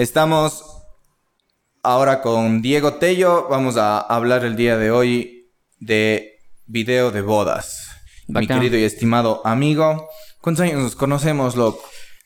Estamos ahora con Diego Tello. Vamos a hablar el día de hoy de video de bodas. Mi querido y estimado amigo. ¿Cuántos años nos conocemos, loco?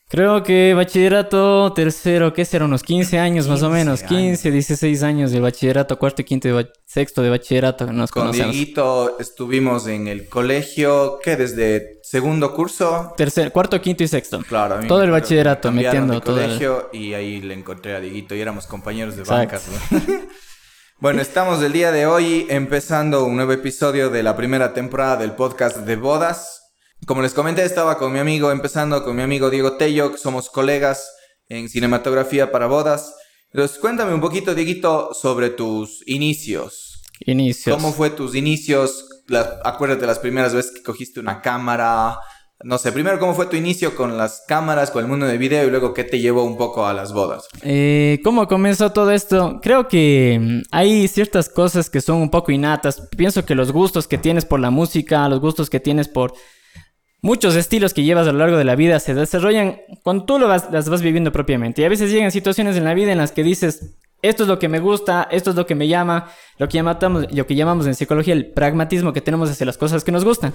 Creo que bachillerato tercero, ¿qué será? Unos 15 años más o menos. 15, 16 años del bachillerato, cuarto y quinto de sexto de bachillerato. Nos Con conocemos. Dieguito estuvimos en el colegio, ¿qué? Desde segundo curso. Tercer, cuarto, quinto y sexto. Claro, a mí Todo el bachillerato, me metiendo de todo el- colegio y ahí le encontré a Dieguito y éramos compañeros de Exacto. bancas. ¿no? bueno, estamos el día de hoy empezando un nuevo episodio de la primera temporada del podcast de bodas. Como les comenté, estaba con mi amigo, empezando con mi amigo Diego Tello, que somos colegas en cinematografía para bodas. Entonces, cuéntame un poquito, Dieguito, sobre tus inicios. Inicios. ¿Cómo fue tus inicios? La- acuérdate las primeras veces que cogiste una cámara. No sé, primero cómo fue tu inicio con las cámaras, con el mundo de video y luego qué te llevó un poco a las bodas. Eh, ¿Cómo comenzó todo esto? Creo que mm, hay ciertas cosas que son un poco innatas. Pienso que los gustos que tienes por la música, los gustos que tienes por muchos estilos que llevas a lo largo de la vida se desarrollan cuando tú lo las vas viviendo propiamente. Y a veces llegan situaciones en la vida en las que dices, esto es lo que me gusta, esto es lo que me llama, lo que llamamos, lo que llamamos en psicología el pragmatismo que tenemos hacia las cosas que nos gustan.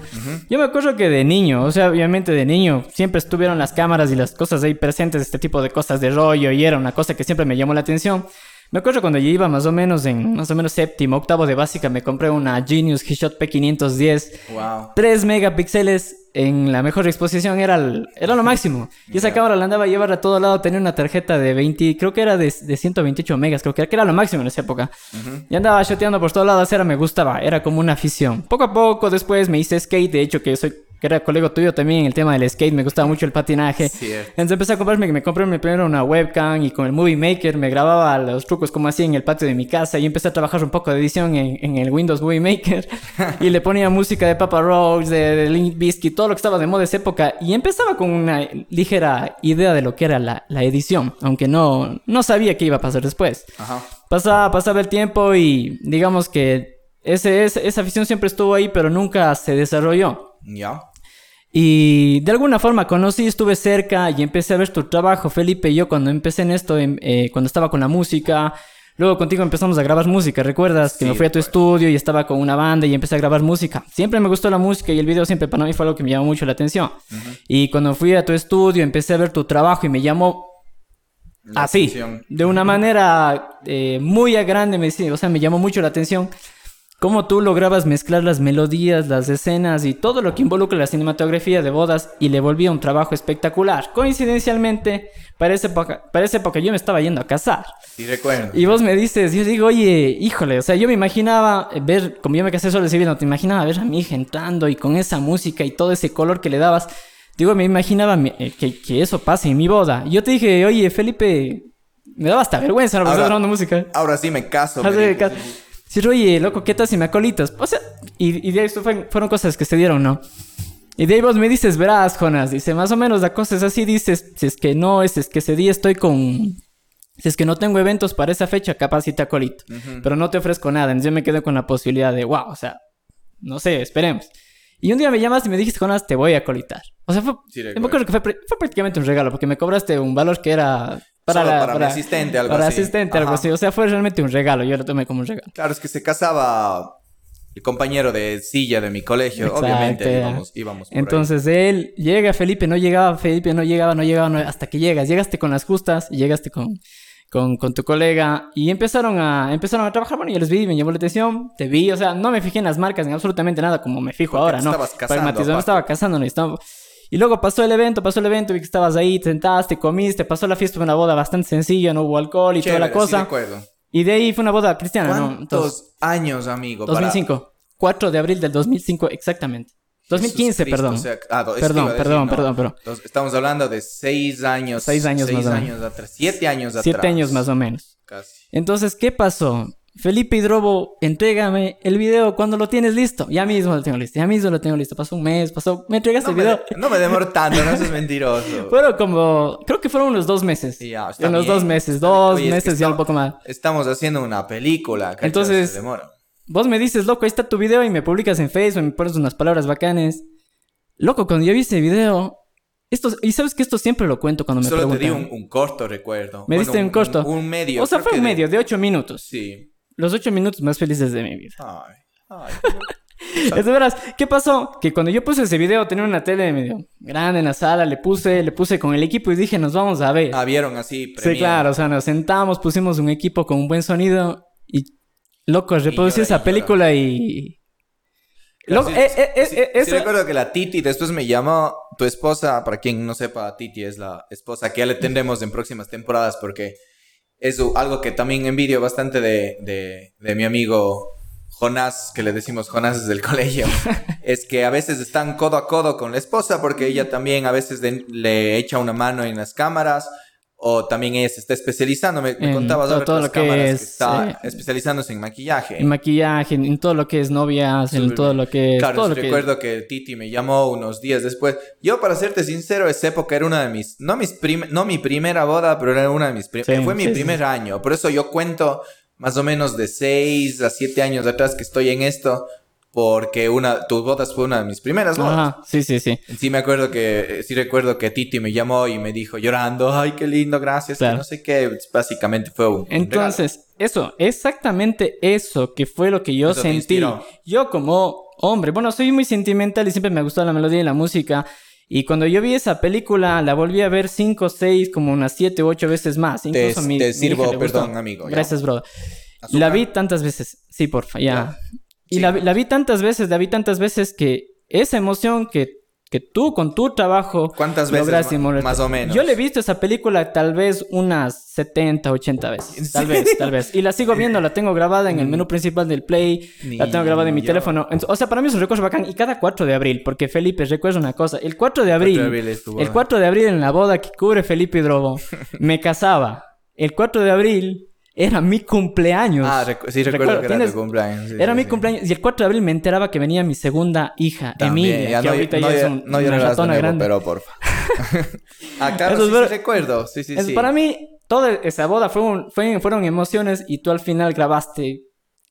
Yo me acuerdo que de niño, o sea, obviamente de niño, siempre estuvieron las cámaras y las cosas ahí presentes, este tipo de cosas de rollo, y era una cosa que siempre me llamó la atención. Me acuerdo cuando yo iba más o menos en, más o menos séptimo, octavo de básica, me compré una Genius G-Shot P510, Wow. 3 megapíxeles en la mejor exposición era, el- era lo máximo. Y esa cámara la andaba a llevar a todo lado, tenía una tarjeta de 20, creo que era de, de 128 megas, creo que era, que era lo máximo en esa época. Y andaba shoteando por todos lados, era me gustaba, era como una afición. Poco a poco después me hice skate, de hecho que soy que era colega tuyo también en el tema del skate, me gustaba mucho el patinaje. Cierto. Entonces empecé a comprarme, me compré mi primero una webcam y con el Movie Maker me grababa los trucos como hacía en el patio de mi casa y empecé a trabajar un poco de edición en, en el Windows Movie Maker y le ponía música de Papa Roach, de, de Link Bizkit, todo lo que estaba de moda esa época y empezaba con una ligera idea de lo que era la, la edición, aunque no, no sabía qué iba a pasar después. Ajá. Pasaba, pasaba el tiempo y digamos que ese, ese- esa afición siempre estuvo ahí, pero nunca se desarrolló. Ya. Y de alguna forma conocí, estuve cerca y empecé a ver tu trabajo, Felipe y yo, cuando empecé en esto, eh, cuando estaba con la música. Luego contigo empezamos a grabar música, ¿recuerdas? Que Sí, me fui a tu recuerdo. estudio y estaba con una banda y empecé a grabar música. Siempre me gustó la música y el video siempre para mí fue algo que me llamó mucho la atención. Y cuando fui a tu estudio empecé a ver tu trabajo y me llamó La así, atención. de una manera eh, muy a grande, me, o sea, me llamó mucho la atención cómo tú lograbas mezclar las melodías, las escenas y todo lo que involucra la cinematografía de bodas y le volvía un trabajo espectacular. Coincidencialmente, para esa época, para esa época yo me estaba yendo a casar. Sí, recuerdo. Y vos me dices, yo digo, oye, híjole, o sea, yo me imaginaba ver, como yo me casé solo no te imaginaba ver a mi hija entrando y con esa música y todo ese color que le dabas. Digo, me imaginaba eh, que, que eso pase en mi boda. Y yo te dije, oye, Felipe, me daba hasta vergüenza, no Ahora- grabando música. Ahora sí me caso. Me de Sí, oye, loco, ¿qué tal si me acolitas? O sea, y, y de eso fue- fueron cosas que se dieron, ¿no? Y de ahí vos me dices, verás, Jonas, dice, más o menos la cosa es así, dices, si es que no, si es que ese día estoy con... Si es que no tengo eventos para esa fecha, capaz si te acolito. Pero no te ofrezco nada. Entonces yo me quedé con la posibilidad de, wow, o sea, no sé, esperemos. Y un día me llamaste y me dijiste, Jonas, te voy a acolitar. O sea, fue, Sí, yo me recuerdo. acuerdo que fue, pr- fue prácticamente un regalo, porque me cobraste un valor que era... Para, Solo la- para mi asistente, algo para así. asistente, algo así. O sea, fue realmente un regalo. Yo lo tomé como un regalo. Claro, es que se casaba el compañero de silla de mi colegio. Exacto, Obviamente íbamos, íbamos por ahí. Entonces él llega, Felipe no llegaba, Felipe no llegaba, no llegaba, no- hasta que llegas. Llegaste con las justas y llegaste con, con, con tu colega y empezaron a, empezaron a trabajar. Bueno, yo les vi, me llamó la atención, te vi, o sea, no me fijé en las marcas, en absolutamente nada, como me fijo Porque ahora, ¿no? estabas casando, Pragmatismo, estaba casando, no estaba... Y luego pasó el evento, pasó el evento, vi que estabas ahí, te sentaste, comiste, pasó la fiesta, fue una boda bastante sencilla, no hubo alcohol y Chévere, toda la sí cosa. recuerdo. y de ahí fue una boda cristiana, ¿no? ¿Cuántos años, amigo? para- 2005, 4 de abril del 2005, exactamente. 2015, Jesús Cristo, perdón. o sea, ah, do- Perdón, decir, perdón, no. perdón, perdón. Estamos hablando de seis años. Seis años seis más o menos. años atrás. Siete años atrás. Siete años más o menos. Casi. Entonces, ¿qué pasó? Felipe Hidrobo, entrégame el video cuando lo tienes listo. Ya mismo lo tengo listo, ya mismo lo tengo listo. Pasó un mes, pasó... ¿Me entregaste No el me, video? de- no me demoro tanto, no seas mentiroso. Fueron como... Creo que fueron unos dos meses. Sí, ya, está en los bien. dos meses, dos Oye, es que meses ya un poco más. Estamos haciendo una película, ¿cachas? Entonces- Se demora. Vos me dices, loco, ahí está tu video y me publicas en Facebook, me pones unas palabras bacanes. Loco, cuando yo vi ese video, Esto, y sabes que esto siempre lo cuento cuando me Solo te preguntan. di un, un corto recuerdo. Me diste un corto. Un, medio. o sea, fue un de- medio de ocho minutos. Sí. Los ocho minutos más felices de mi vida. Ay, ay. Es de veras, ¿qué pasó? Que cuando yo puse ese video tenía una tele medio grande en la sala, le puse, le puse con el equipo y dije, nos vamos a ver. Ah, vieron así. sí, claro, o sea, nos sentamos, pusimos un equipo con un buen sonido y, loco, reproducí llora, esa película y... Claro, Loco, sí, eh, eh, eh, sí, eh, sí eso- recuerdo que la Titi después me llamó, tu esposa, para quien no sepa, Titi es la esposa que ya le tendremos en próximas temporadas porque es algo que también envidio bastante de, de, de mi amigo Jonás, que le decimos Jonás desde el colegio, es que a veces están codo a codo con la esposa porque ella también a veces le echa una mano en las cámaras o también ella se está especializando, me, me En contabas todo- ahora todo lo que cámaras que es, está eh, especializándose en maquillaje. en maquillaje, en, todo lo que es novias, en todo bien. lo que es... Claro, todo lo que recuerdo que Titi me llamó unos días después. Yo, para serte sincero, esa época era una de mis, no mis prim- no mi primera boda, pero era una de mis Sí, fue mi sí, primer sí. año. Por eso yo cuento más o menos de 6 a 7 años atrás que estoy en esto, porque una, tus bodas fue una de mis primeras bodas. Ajá, sí, sí, sí. Sí me acuerdo que, sí recuerdo que Titi me llamó y me dijo llorando, ay, qué lindo, gracias, que Claro. no sé qué. Básicamente fue un. Entonces, eso, exactamente eso que fue lo que yo Eso te sentí. Yo como hombre, bueno, soy muy sentimental y siempre me gustó la melodía y la música. Y cuando yo vi esa película, la volví a ver cinco, seis, como unas siete u ocho veces más. Te, Incluso mi, te mi hija sirvo, le gustó. perdón, amigo. Gracias, bro. Azúcar. La vi tantas veces. Sí, porfa, ya. Y Sí. la, vi- la vi tantas veces, la vi tantas veces que esa emoción que, que tú con tu trabajo ¿Cuántas veces más o menos? Yo le he visto esa película tal vez unas 70, 80 veces. Tal vez, tal vez. Y la sigo viendo, la tengo grabada en el menú principal del Play, la tengo grabada en mi Ni yo. teléfono. O sea, para mí es un recuerdo bacán. Y cada 4 de abril, porque Felipe, recuerda una cosa, el 4 de abril, 4 de abril el 4 de abril en la boda que cubre Felipe Hidrobo, me casaba. El 4 de abril era mi cumpleaños. Ah, recu- sí recuerdo que era ¿tienes- tu cumpleaños. sí, era sí, mi sí. cumpleaños y el 4 de abril me enteraba que venía mi segunda hija, También, Emilia, ya que no, ahorita no, ya es un- no una ratona nuevo, grande. pero porfa. ah, claro, Eso sí, recuerdo. Sí, sí, Es- sí. Para mí, toda esa boda fue un- fue- fueron emociones y tú al final grabaste,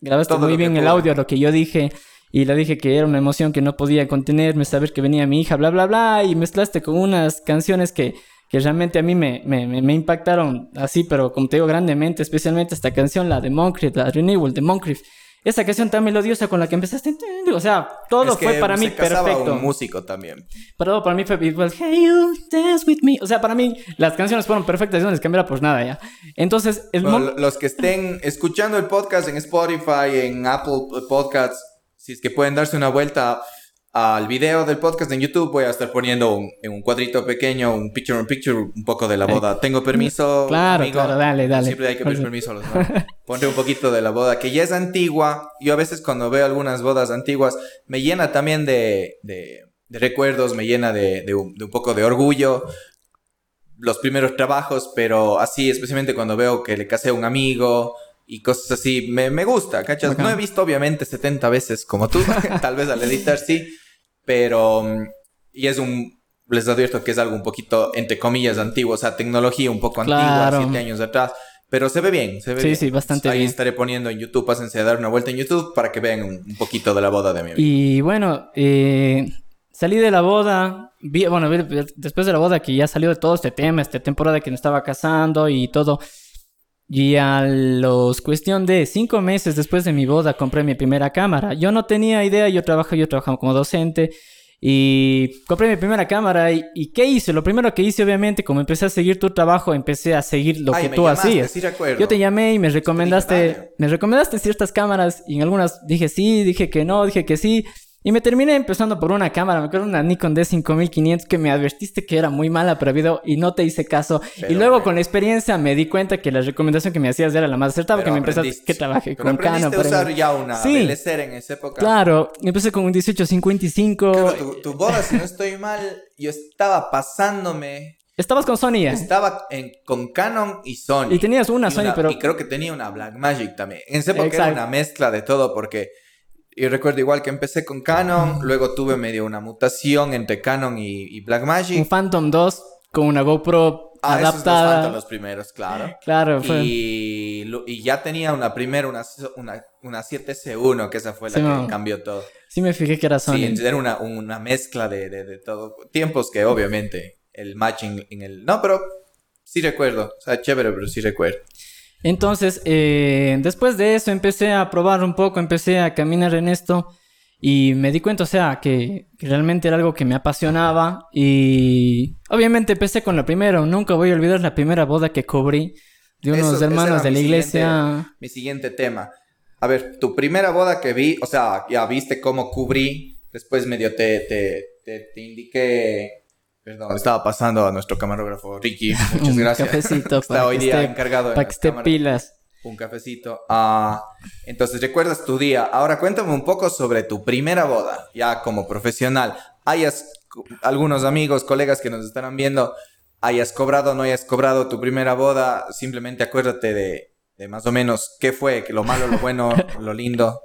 grabaste Todo muy bien el audio, lo que yo dije. Y le dije que era una emoción que no podía contenerme, saber que venía mi hija, bla, bla, bla. Y mezclaste con unas canciones que, que realmente a mí me, me, me- me impactaron así, pero como te digo, grandemente. Especialmente esta canción, la de Moncrief, la Renewal de Moncrief. Esa canción tan melodiosa con la que empezaste. O sea, todo Es que fue para mí se perfecto. un músico también. Pero para mí fue igual, hey you, dance with me. O sea, para mí las canciones fueron perfectas, no les cambiara por nada ya. Entonces, el Bueno, los que estén escuchando el podcast en Spotify, en Apple Podcasts, si es que pueden darse una vuelta al video del podcast en YouTube, voy a estar poniendo un, en un cuadrito pequeño, un picture in picture, un poco de la boda. ¿Tengo permiso? Claro, amigo? claro, dale, dale. Siempre hay que pedir permiso a los. Ponte un poquito de la boda, que ya es antigua. Yo a veces cuando veo algunas bodas antiguas, me llena también de, de- de recuerdos, me llena de, de un, de un poco de orgullo. Los primeros trabajos, pero así, especialmente cuando veo que le casé a un amigo y cosas así, me, me gusta, ¿cachas? Bacán. No he visto obviamente 70 veces como tú, tal vez al editar sí, pero... mm, Y es un... Les advierto que es algo un poquito, entre comillas, antiguo, o sea, tecnología un poco Claro. antigua, siete años atrás. Pero se ve bien, se ve Sí, bien. sí, bastante Ahí bien. estaré poniendo en YouTube, pásense a dar una vuelta en YouTube para que vean un, un poquito de la boda de mi amigo. y bueno, eh, salí de la boda, vi, bueno, después de la boda que ya salió de todo este tema, esta temporada que me estaba casando y todo. Y a los cuestión de cinco meses después de mi boda compré mi primera cámara. Yo no tenía idea, yo trabajo, yo trabajaba como docente y compré mi primera cámara y, y ¿qué hice? Lo primero que hice obviamente, como empecé a seguir tu trabajo, empecé a seguir lo Ay, que me tú llamaste, hacías. Sí. Yo te llamé y me recomendaste, me recomendaste ciertas cámaras y en algunas dije sí, dije que no, dije que sí. Y me terminé empezando por una cámara, me acuerdo una Nikon D5500 que me advertiste que era muy mala para video y no te hice caso. Pero, y luego con la experiencia me di cuenta que la recomendación que me hacías era la más acertada Pero porque me empezaste que trabajé Pero con Canon. por usar ya una Sí. En esa época. Claro, empecé con un 1855. Claro, tu, tu boda, si no estoy mal, yo estaba pasándome. Estabas con Sony ya. Estaba en, con Canon y Sony. Y tenías una Sony, pero Y creo que tenía una Blackmagic también. En esa época era una mezcla de todo porque... Y recuerdo igual que empecé con Canon, luego tuve medio una mutación entre Canon y, y un Blackmagic. Phantom 2 con una GoPro Ah, esos dos adaptada. Phantom los primeros, claro. Claro, fue. Y, y ya tenía una primera, una, una, una 7C1, que esa fue la Sí, que no. cambió todo. Sí me fijé que era Sony. Sí, era una, una mezcla de, de, de todo. Tiempos que obviamente el matching en el... No, pero sí recuerdo. O sea, chévere, pero sí recuerdo. Entonces, eh, después de eso empecé a probar un poco, empecé a caminar en esto y me di cuenta, o sea, que, que realmente era algo que me apasionaba y obviamente empecé con la primera, nunca voy a olvidar la primera boda que cubrí de unos Eso- hermanos de la iglesia. siguiente- mi siguiente tema. A ver, tu primera boda que vi, o sea, ya viste cómo cubrí, después medio te, te, te, te indiqué... Perdón, estaba pasando a nuestro camarógrafo Ricky. Muchas Un gracias. cafecito Está para hoy que día esté- encargado de Para que las esté cámaras. pilas. Un cafecito. Ah, entonces, ¿recuerdas tu día? Ahora cuéntame un poco sobre tu primera boda, ya como profesional. Hayas, algunos amigos, colegas que nos estarán viendo, hayas cobrado o no hayas cobrado tu primera boda, simplemente acuérdate de, de más o menos qué fue, que lo malo, lo bueno, lo lindo.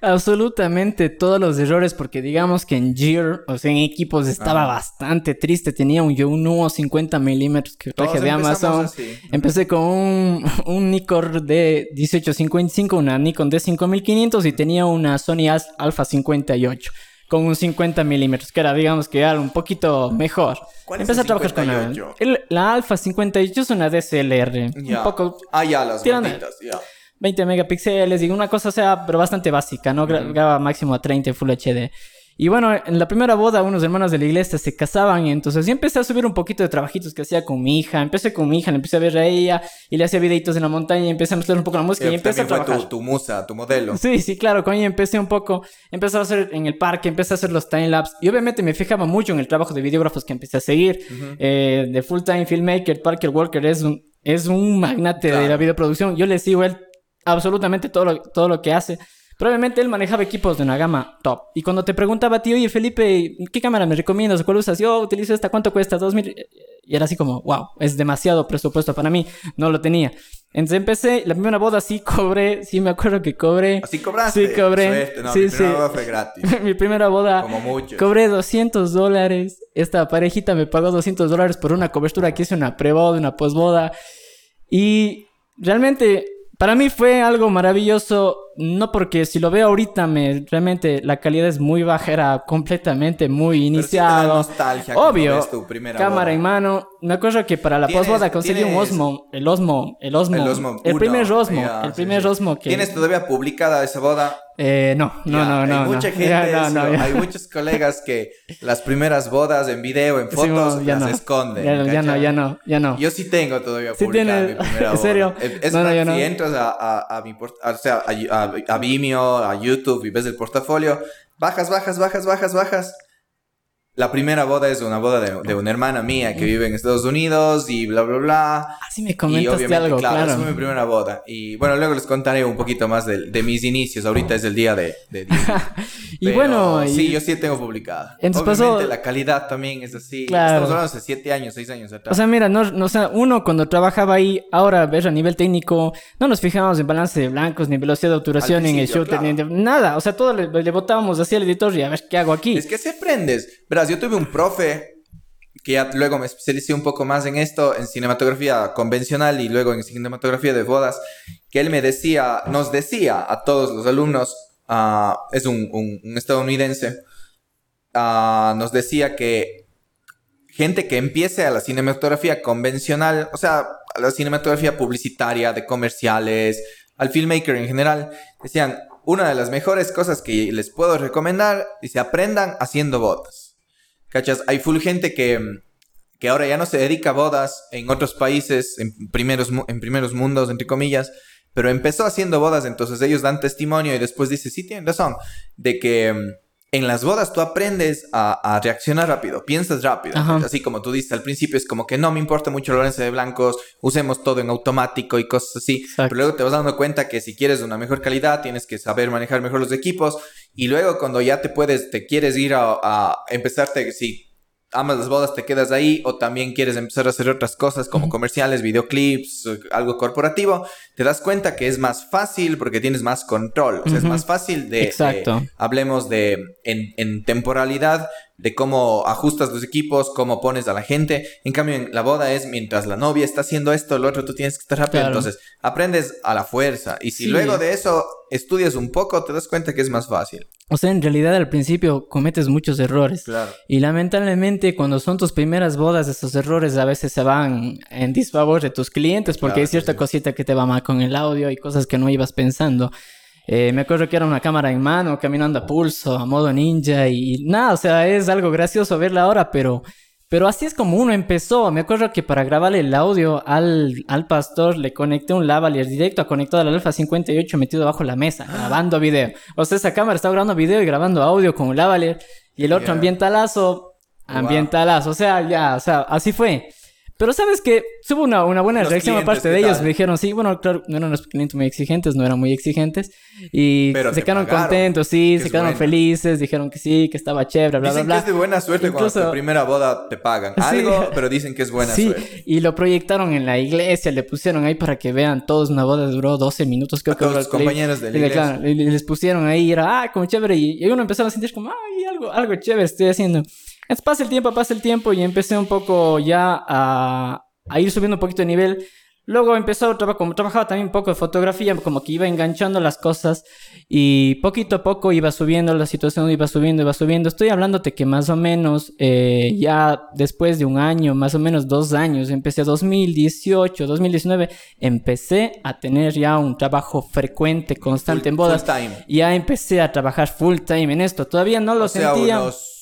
Absolutamente todos los errores, porque digamos que en Gear, o sea, en equipos estaba bastante triste. Tenía un Yunuo 50 milímetros que traje de Amazon. así. Empecé con un, un Nikon de 1855, una Nikon de 5500 y tenía una Sony Alpha 58 con un 50 milímetros, que era, digamos que era un poquito mejor. ¿Cuál es Empecé el a trabajar con la, 58? el- la Alpha 58 es una DSLR, un poco Ah, ya, las Tirando- ya. 20 megapíxeles y una cosa, o sea, pero bastante básica, ¿no? Gra-. Graba máximo a 30 Full HD. Y bueno, en la primera boda, unos hermanos de la iglesia se casaban y entonces yo empecé a subir un poquito de trabajitos que hacía con mi hija. Empecé con mi hija, le empecé a ver a ella y le hacía videitos en la montaña y empecé a mezclar un poco la música y Eh, empecé a también fue trabajar. tu, tu musa, tu modelo. Sí, sí, claro, con ella empecé un poco, empecé a hacer en el parque, empecé a hacer los timelapse y obviamente me fijaba mucho en el trabajo de videógrafos que empecé a seguir. Eh, de Full Time Filmmaker, Parker Walker es un, es un magnate de la videoproducción. Yo le sigo él absolutamente todo lo, todo lo que hace. Probablemente él manejaba equipos de una gama top. Y cuando te preguntaba a ti, oye Felipe, ¿qué cámara me recomiendas? ¿Cuál usas? Yo utilizo esta, ¿cuánto cuesta? ¿Dos mil? Y era así como, wow, es demasiado presupuesto para mí. No lo tenía. Entonces empecé, la primera boda sí cobré, sí me acuerdo que cobré. Así cobraste. Sí, cobré. Suerte, no, Sí, mi primera sí. boda fue gratis. Mi primera boda Como muchos. Cobré 200 dólares. Esta parejita me pagó 200 dólares por una cobertura que hice una preboda, una posboda. Y realmente para mí fue algo maravilloso. No porque si lo veo ahorita, me, realmente la calidad es muy baja, era completamente muy Pero sí te da iniciado. nostalgia Obvio, ves tu primera cámara boda. en mano. Me acuerdo que para la posboda conseguí un Osmo, el Osmo, el Osmo, El Osmo el primer Osmo, ya, el sí, primer sí. Osmo que ¿Tienes todavía publicada esa boda? Eh, no, no, no, no, Hay no. mucha gente, no, eso, no, hay muchos colegas que las primeras bodas en video, en Sí, fotos, ya las esconden. Ya, ya no, ya no, ya no. Yo sí tengo todavía Sí publicada tienes- mi primera ¿en boda. serio? Es, es No, no, más, si entras a, a, a mi port- o sea, a, a- a Vimeo, a YouTube y ves el portafolio, bajas, bajas, bajas, bajas, bajas. La primera boda es una boda de, de una hermana mía que vive en Estados Unidos y bla, bla, bla. Así me Y comentaste obviamente, algo, claro, claro. esa fue mi primera boda. Y bueno, luego les contaré un poquito más de, de mis inicios. Ahorita es el día de... de Y Pero bueno, y- Sí, yo sí tengo publicada. Entonces Obviamente pasó- la calidad también es así. Claro. Estamos hablando de siete años, seis años atrás. O sea, mira, no, no, o sea, uno cuando trabajaba ahí, ahora ves a nivel técnico, no nos fijábamos en balance de blancos, ni velocidad de obturación, ni en el ni claro. de- nada. O sea, todo le, le botábamos así al editor y a ver qué hago aquí. Es que se aprendes. Verás, yo tuve un profe que ya luego me especialicé un poco más en esto, en cinematografía convencional y luego en cinematografía de bodas, que él me decía, nos decía a todos los alumnos, ah, es un, un- un estadounidense, ah, nos decía que gente que empiece a la cinematografía convencional, o sea, a la cinematografía publicitaria, de comerciales, al filmmaker en general, decían, una de las mejores cosas que les puedo recomendar, dice, aprendan haciendo bodas. ¿Cachas? Hay full gente que, que ahora ya no se dedica a bodas en otros países, en primeros, en primeros mundos, entre comillas, pero empezó haciendo bodas, entonces ellos dan testimonio y después dice, sí, tienen razón, de que en las bodas tú aprendes a, a reaccionar rápido, piensas rápido, Ajá. así como tú dices al principio, es como que no me importa mucho el balance de blancos, usemos todo en automático y cosas así, Exacto. pero luego te vas dando cuenta que si quieres una mejor calidad, tienes que saber manejar mejor los equipos y luego cuando ya te puedes, te quieres ir a, a empezarte, si amas las bodas, te quedas ahí o también quieres empezar a hacer otras cosas como comerciales, videoclips, eh, algo corporativo, te das cuenta que es más fácil porque tienes más control, o sea, es más fácil de... Exacto. de- hablemos de, en, en temporalidad, de cómo ajustas los equipos, cómo pones a la gente. En cambio, en la boda es mientras la novia está haciendo esto, lo otro tú tienes que estar rápido. Claro. Entonces, aprendes a la fuerza. Y si Sí. luego de eso estudias un poco, te das cuenta que es más fácil. O sea, en realidad al principio cometes muchos errores. Claro. Y lamentablemente cuando son tus primeras bodas, esos errores a veces se van en disfavor de tus clientes porque Claro, hay cierta sí. cosita que te va mal con el audio y cosas que no ibas pensando. Eh, me acuerdo que era una cámara en mano, caminando a pulso, a modo ninja y nada, o sea, es algo gracioso verla ahora, pero, pero así es como uno empezó. Me acuerdo que para grabar el audio al, al pastor le conecté un lavalier directo conectado al Alpha 58 metido bajo la mesa, grabando video. O sea, esa cámara estaba grabando video y grabando audio con un lavalier y el otro Yeah. ambientalazo, ambientalazo, o sea, ya, o sea, así fue. Pero sabes que tuvo una, una buena Los reacción aparte ¿qué de ellos. Me dijeron, sí, bueno, claro, no eran los clientes muy exigentes, no eran muy exigentes. Y Pero se quedaron pagaron, contentos, sí, que se quedaron bueno. felices, dijeron que sí, que estaba chévere, bla, dicen bla, que bla. es de buena suerte cuando Incluso- tu primera boda te pagan Sí. algo, pero dicen que es buena sí, suerte. y lo proyectaron en la iglesia, le pusieron ahí para que vean todos. Una boda duró 12 minutos, creo A que todos clip. compañeros de la iglesia. claro, y les pusieron ahí, y era, ah, como chévere. Y, y uno empezaba a sentir como, ay, algo, algo chévere estoy haciendo. Entonces pasa el tiempo, pasa el tiempo, y empecé un poco ya a, a ir subiendo un poquito de nivel. Luego empezó como trabajaba también un poco de fotografía, como que iba enganchando las cosas y poquito a poco iba subiendo la situación, iba subiendo, iba subiendo. Estoy hablándote que más o menos eh, ya después de un año, más o menos dos años, empecé 2018, 2019, empecé a tener ya un trabajo frecuente, constante en bodas. Full time. Ya empecé a trabajar full time en esto. Todavía no lo O sea, sentía. unos...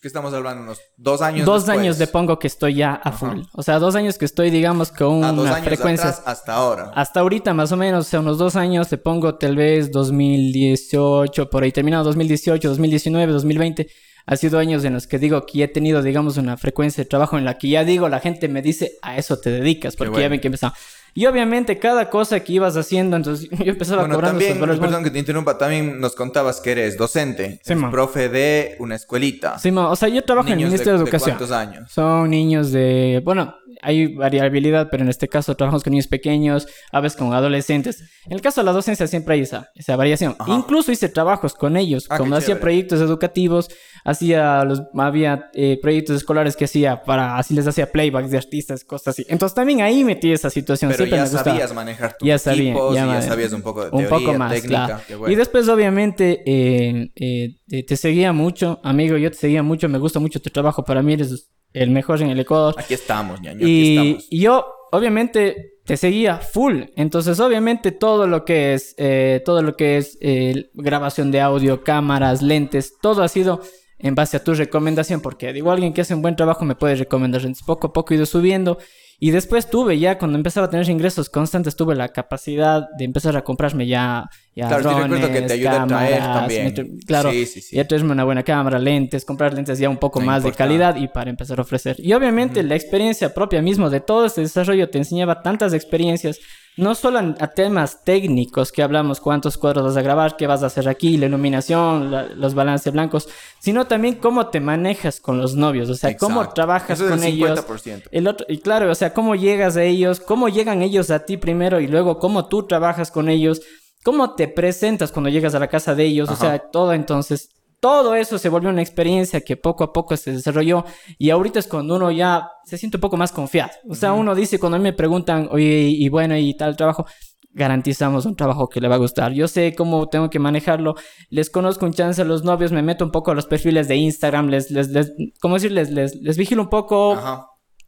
¿Qué estamos hablando? Unos dos años Dos después. años le pongo que estoy ya a full. O sea, dos años que estoy, digamos, con Ah, dos una años frecuencia. atrás hasta ahora. Hasta ahorita, más o menos, o sea, unos dos años, le pongo tal vez 2018, por ahí terminado 2018, 2019, 2020. Ha sido años en los que digo que he tenido, digamos, una frecuencia de trabajo en la que ya digo, la gente me dice, a eso te dedicas, porque bueno. ya ven que empezaba. Y obviamente cada cosa que ibas haciendo, entonces yo empezaba Bueno, cobrando también, esos perdón que te interrumpa, también nos contabas que eres docente, Sí, eres ma. profe de una escuelita. Sí, ma, o sea, yo trabajo en el Niños Ministerio de, Educación. ¿Cuántos años? Son niños de, bueno, hay variabilidad, pero en este caso trabajamos con niños pequeños, a veces con adolescentes. En el caso de la docencia siempre hay esa, esa variación. Ajá. Incluso hice trabajos con ellos, Ah, como hacía proyectos educativos, hacía los, había eh, proyectos escolares que hacía para, así les hacía playbacks de artistas, cosas así. Entonces también ahí metí esa situación. Pero siempre ya me sabías manejar tus Ya sabía, equipos ya y ya ma- sabías un poco de un teoría, poco más, técnica. claro. qué bueno. Y después, obviamente, eh, eh, te, te seguía mucho, amigo, yo te seguía mucho, me gusta mucho tu trabajo, para mí eres el mejor en el Ecuador. Aquí estamos, ñaño, aquí Y, estamos. y yo, obviamente, te seguía full. Entonces, obviamente, todo lo que es, eh, todo lo que es eh, grabación de audio, cámaras, lentes, todo ha sido en base a tu recomendación, porque digo, alguien que hace un buen trabajo me puede recomendar. Entonces, poco a poco he ido subiendo. Y después tuve ya, cuando empezaba a tener ingresos constantes, tuve la capacidad de empezar a comprarme ya, ya Claro, recuerdo que te drones, ayuda a traer cámaras, también. claro, Sí, sí, sí. y a traerme una buena cámara, lentes, comprar lentes ya un poco No más de calidad y para empezar a ofrecer. Y obviamente la experiencia propia mismo de todo este desarrollo te enseñaba tantas experiencias, no solo a temas técnicos que hablamos, cuántos cuadros vas a grabar, qué vas a hacer aquí, la iluminación, la- los balances blancos, sino también cómo te manejas con los novios, o sea, cómo trabajas Eso con el ellos. 50%. El otro, y claro, o sea, cómo llegas a ellos, cómo llegan ellos a ti primero y luego cómo tú trabajas con ellos, cómo te presentas cuando llegas a la casa de ellos, o sea, todo entonces, todo eso se volvió una experiencia que poco a poco se desarrolló y ahorita es cuando uno ya se siente un poco más confiado. O sea, uno dice cuando a mí me preguntan, oye, y, y bueno, y tal trabajo, garantizamos un trabajo que le va a gustar. Yo sé cómo tengo que manejarlo. Les conozco un chance a los novios, me meto un poco a los perfiles de Instagram, les, les, les ¿cómo decirles? Les, les vigilo un poco, Ajá.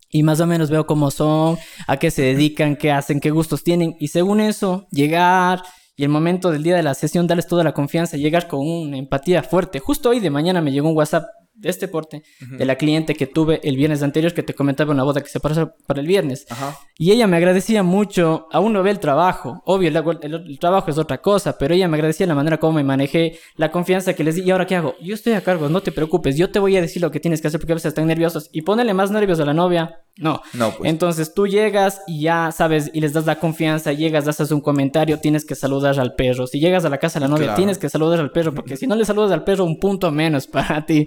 y más o menos veo cómo son, a qué se dedican, qué hacen, qué gustos tienen. Y según eso, llegar y el momento del día de la sesión, darles toda la confianza, llegar con una empatía fuerte. Justo hoy de mañana me llegó un WhatsApp de este porte, de la cliente que tuve el viernes anterior, que te comentaba una boda que se pasó para el viernes. Ajá. Y ella me agradecía mucho, aún no ve el trabajo, obvio, el, el- el trabajo es otra cosa, pero ella me agradecía la manera como me manejé, la confianza que les di, y ahora qué hago, yo estoy a cargo, no te preocupes, yo te voy a decir lo que tienes que hacer porque a veces están nerviosos, y ponerle más nervios a la novia, no. No, pues. Entonces tú llegas y ya sabes, y les das la confianza, llegas, haces un comentario, tienes que saludar al perro, si llegas a la casa de la novia, Claro. tienes que saludar al perro, porque si no le saludas al perro, un punto menos para ti.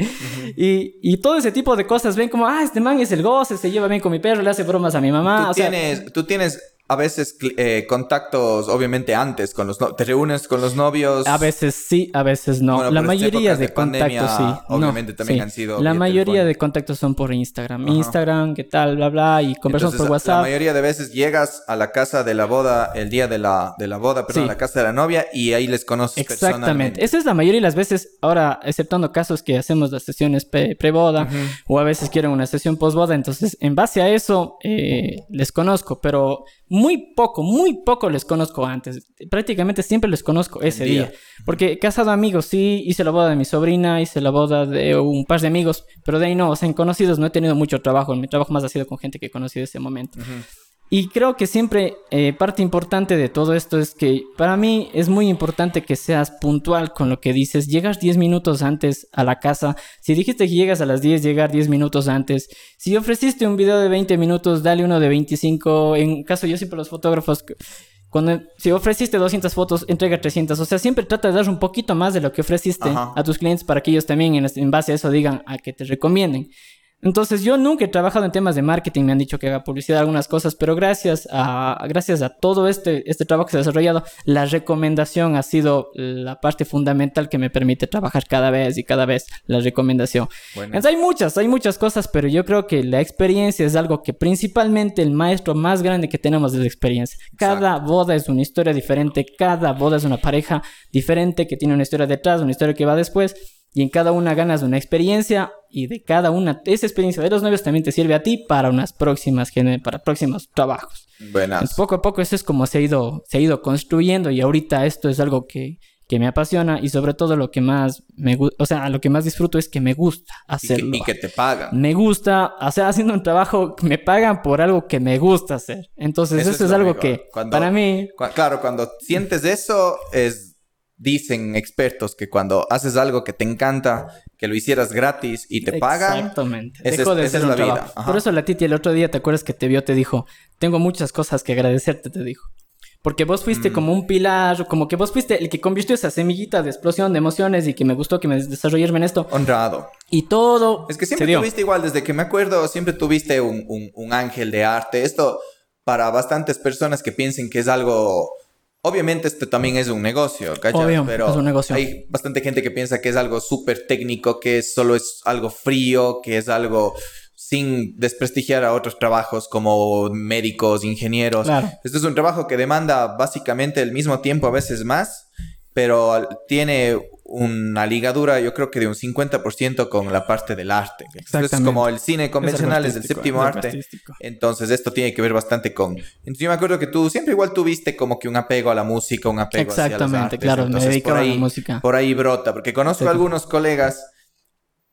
y, y todo ese tipo de cosas, ven como, ah, este man es el goce, se lleva bien con mi perro, le hace bromas a mi mamá, tú, o sea, tienes, tú tienes a veces eh, contactos, obviamente antes con los no te reúnes con los novios. A veces sí, a veces no. la mayoría de, contactos sí. Obviamente también han sido. La mayoría de contactos son por Instagram. Instagram, qué tal, bla, bla, y conversamos por WhatsApp. La mayoría de veces llegas a la casa de la boda, el día de la, de la boda, perdón, a la casa de la novia, y ahí les conoces Exactamente. Esa es la mayoría de las veces, ahora, exceptando casos que hacemos las sesiones pre-boda, o a veces quieren una sesión post-boda, entonces, en base a eso, eh, les conozco, pero muy poco, muy poco les conozco antes. Prácticamente siempre les conozco ese día. Porque casado amigos, sí, hice la boda de mi sobrina, hice la boda de un par de amigos, pero de ahí no, o sea, en conocidos no he tenido mucho trabajo. Mi trabajo más ha sido con gente que he conocido en ese momento. Y creo que siempre eh, parte importante de todo esto es que para mí es muy importante que seas puntual con lo que dices. Llegas 10 minutos antes a la casa. Si dijiste que llegas a las 10, llegar 10 minutos antes. Si ofreciste un video de 20 minutos, dale uno de 25. En caso yo siempre los fotógrafos... Cuando, si ofreciste 200 fotos, entrega 300. O sea, siempre trata de dar un poquito más de lo que ofreciste a tus clientes para que ellos también en, en base a eso digan a que te recomienden. Entonces yo nunca he trabajado en temas de marketing, me han dicho que haga publicidad, algunas cosas, pero gracias a, gracias a todo este, este trabajo que se ha desarrollado, la recomendación ha sido la parte fundamental que me permite trabajar cada vez y cada vez la recomendación. Entonces hay muchas, hay muchas cosas, pero yo creo que la experiencia es algo que principalmente el maestro más grande que tenemos es la experiencia. Cada boda es una historia diferente, cada boda es una pareja diferente que tiene una historia detrás, una historia que va después y en cada una ganas una experiencia y de cada una, esa experiencia de los novios también te sirve a ti para unas próximas, para próximos trabajos. Buenas. poco a poco eso es como se ha ido, se ha ido construyendo y ahorita esto es algo que, que me apasiona y sobre todo lo que más me o sea, lo que más disfruto es que me gusta hacerlo. Y que, te pagan. Me gusta, o sea, haciendo un trabajo, me pagan por algo que me gusta hacer. Entonces, eso, es, algo que para mí... claro, cuando sientes eso es dicen expertos que cuando haces algo que te encanta, que lo hicieras gratis y te pagan. Exactamente. De ser la vida. Por eso la Titi el otro día, ¿te acuerdas que te vio? Te dijo, tengo muchas cosas que agradecerte, te dijo. Porque vos fuiste mm. como un pilar, como que vos fuiste el que convirtió esa semillita de explosión de emociones y que me gustó que me desarrollarme en esto. Honrado. Y todo. Es que siempre tuviste igual, desde que me acuerdo, siempre tuviste un, un ángel de arte. Esto, para bastantes personas que piensen que es algo Obviamente este también es un negocio, ¿cachai? Pero es un negocio. hay bastante gente que piensa que es algo súper técnico, que solo es algo frío, que es algo sin desprestigiar a otros trabajos como médicos, ingenieros. Claro. Este es un trabajo que demanda básicamente el mismo tiempo, a veces más, pero tiene una ligadura, yo creo que de un 50% con la parte del arte. Es como el cine convencional es, el séptimo arte. Entonces esto tiene que ver bastante con... Entonces yo me acuerdo que tú siempre igual tuviste como que un apego a la música, un apego Exactamente, hacia claro, me dedicaba a la música. Por ahí brota, porque conozco a algunos colegas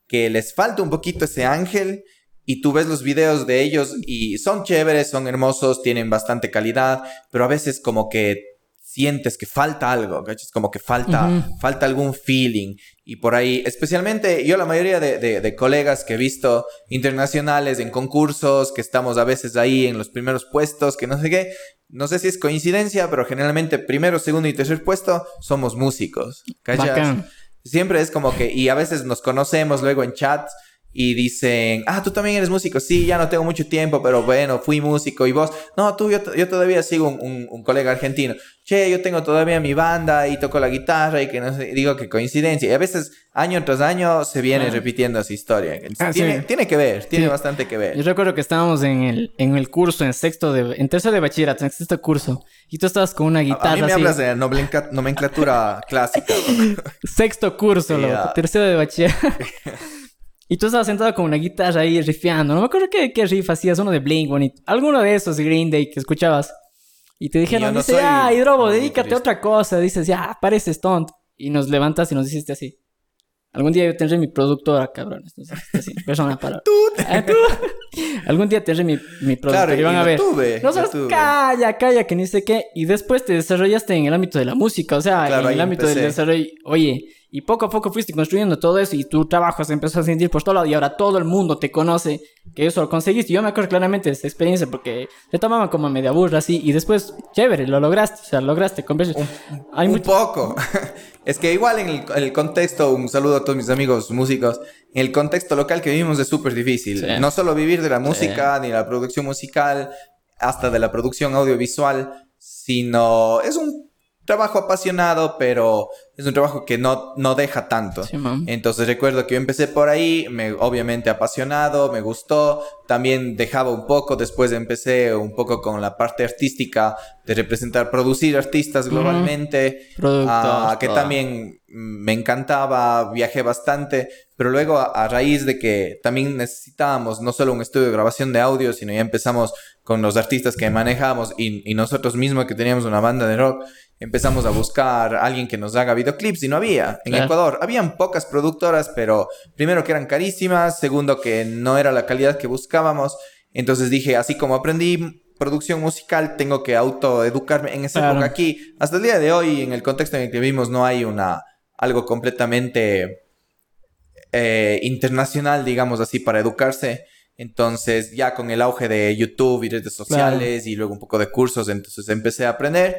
que les falta un poquito ese ángel y tú ves los videos de ellos y son chéveres, son hermosos, tienen bastante calidad, pero a veces como que sientes que falta algo, ¿cachas? Como que falta, falta algún feeling. Y por ahí, especialmente yo la mayoría de, de, colegas que he visto internacionales en concursos, que estamos a veces ahí en los primeros puestos, que no sé qué, no sé si es coincidencia, pero generalmente primero, segundo y tercer puesto somos músicos, ¿cachas? Siempre es como que, y a veces nos conocemos luego en chats y dicen, ah, tú también eres músico. Sí, ya no tengo mucho tiempo, pero bueno, fui músico. Y vos, no, tú, yo, yo todavía sigo un, un, colega argentino. Che, yo tengo todavía mi banda y toco la guitarra y que no sé, digo que coincidencia. Y a veces, año tras año, se viene ah. repitiendo esa historia. Ah, tiene, tiene, que ver, tiene bastante que ver. Yo recuerdo que estábamos en el, en el curso, en sexto de, en tercero de bachillerato, en sexto curso. Y tú estabas con una guitarra. A, mí me hablas de nomenclatura clásica. Sexto curso, tercero de bachillerato. Y tú estabas sentado con una guitarra ahí riffeando. No me acuerdo qué, qué riff hacías, uno de Blink, bonito. Alguno de esos Green Day que escuchabas. Y te dijeron, dice, ah, Hidrobo, dedícate a otra cosa. Dices, ya, pareces tonto. Y nos levantas y nos dijiste así. Algún día yo tendré mi productora, cabrones. No sé, así, persona para. ¿Tú? Ah, ¿Tú? Algún día tendré mi, mi productora. Claro, y van a ver. Tuve, no sabes, calla, calla, que ni sé qué. Y después te desarrollaste en el ámbito de la música. O sea, en el ámbito del desarrollo. Oye, y poco a poco fuiste construyendo todo eso y tu trabajo se empezó a sentir por todo lado y ahora todo el mundo te conoce que eso lo conseguiste. Yo me acuerdo claramente de esa experiencia porque te tomaban como media burra así y después, chévere, lo lograste, o sea, lograste Un, Hay un poco. es que igual en el, contexto, un saludo a todos mis amigos músicos, en el contexto local que vivimos es súper difícil. No solo vivir de la música ni la producción musical, hasta de la producción audiovisual, sino es un trabajo apasionado, pero es un trabajo que no, no deja tanto. Entonces recuerdo que yo empecé por ahí, me, obviamente apasionado, me gustó, también dejaba un poco, después empecé un poco con la parte artística de representar, producir artistas globalmente, uh, que también me encantaba, viajé bastante, pero luego a, raíz de que también necesitábamos no solo un estudio de grabación de audio, sino ya empezamos con los artistas que manejamos y, y nosotros mismos que teníamos una banda de rock, empezamos a buscar a alguien que nos haga videoclips y no había. En Ecuador habían pocas productoras, pero primero que eran carísimas, segundo que no era la calidad que buscábamos. Entonces dije, así como aprendí producción musical, tengo que autoeducarme en esa época aquí. Hasta el día de hoy, en el contexto en el que vivimos, no hay una algo completamente eh, internacional, digamos así, para educarse. Entonces, ya con el auge de YouTube y redes sociales y luego un poco de cursos, entonces empecé a aprender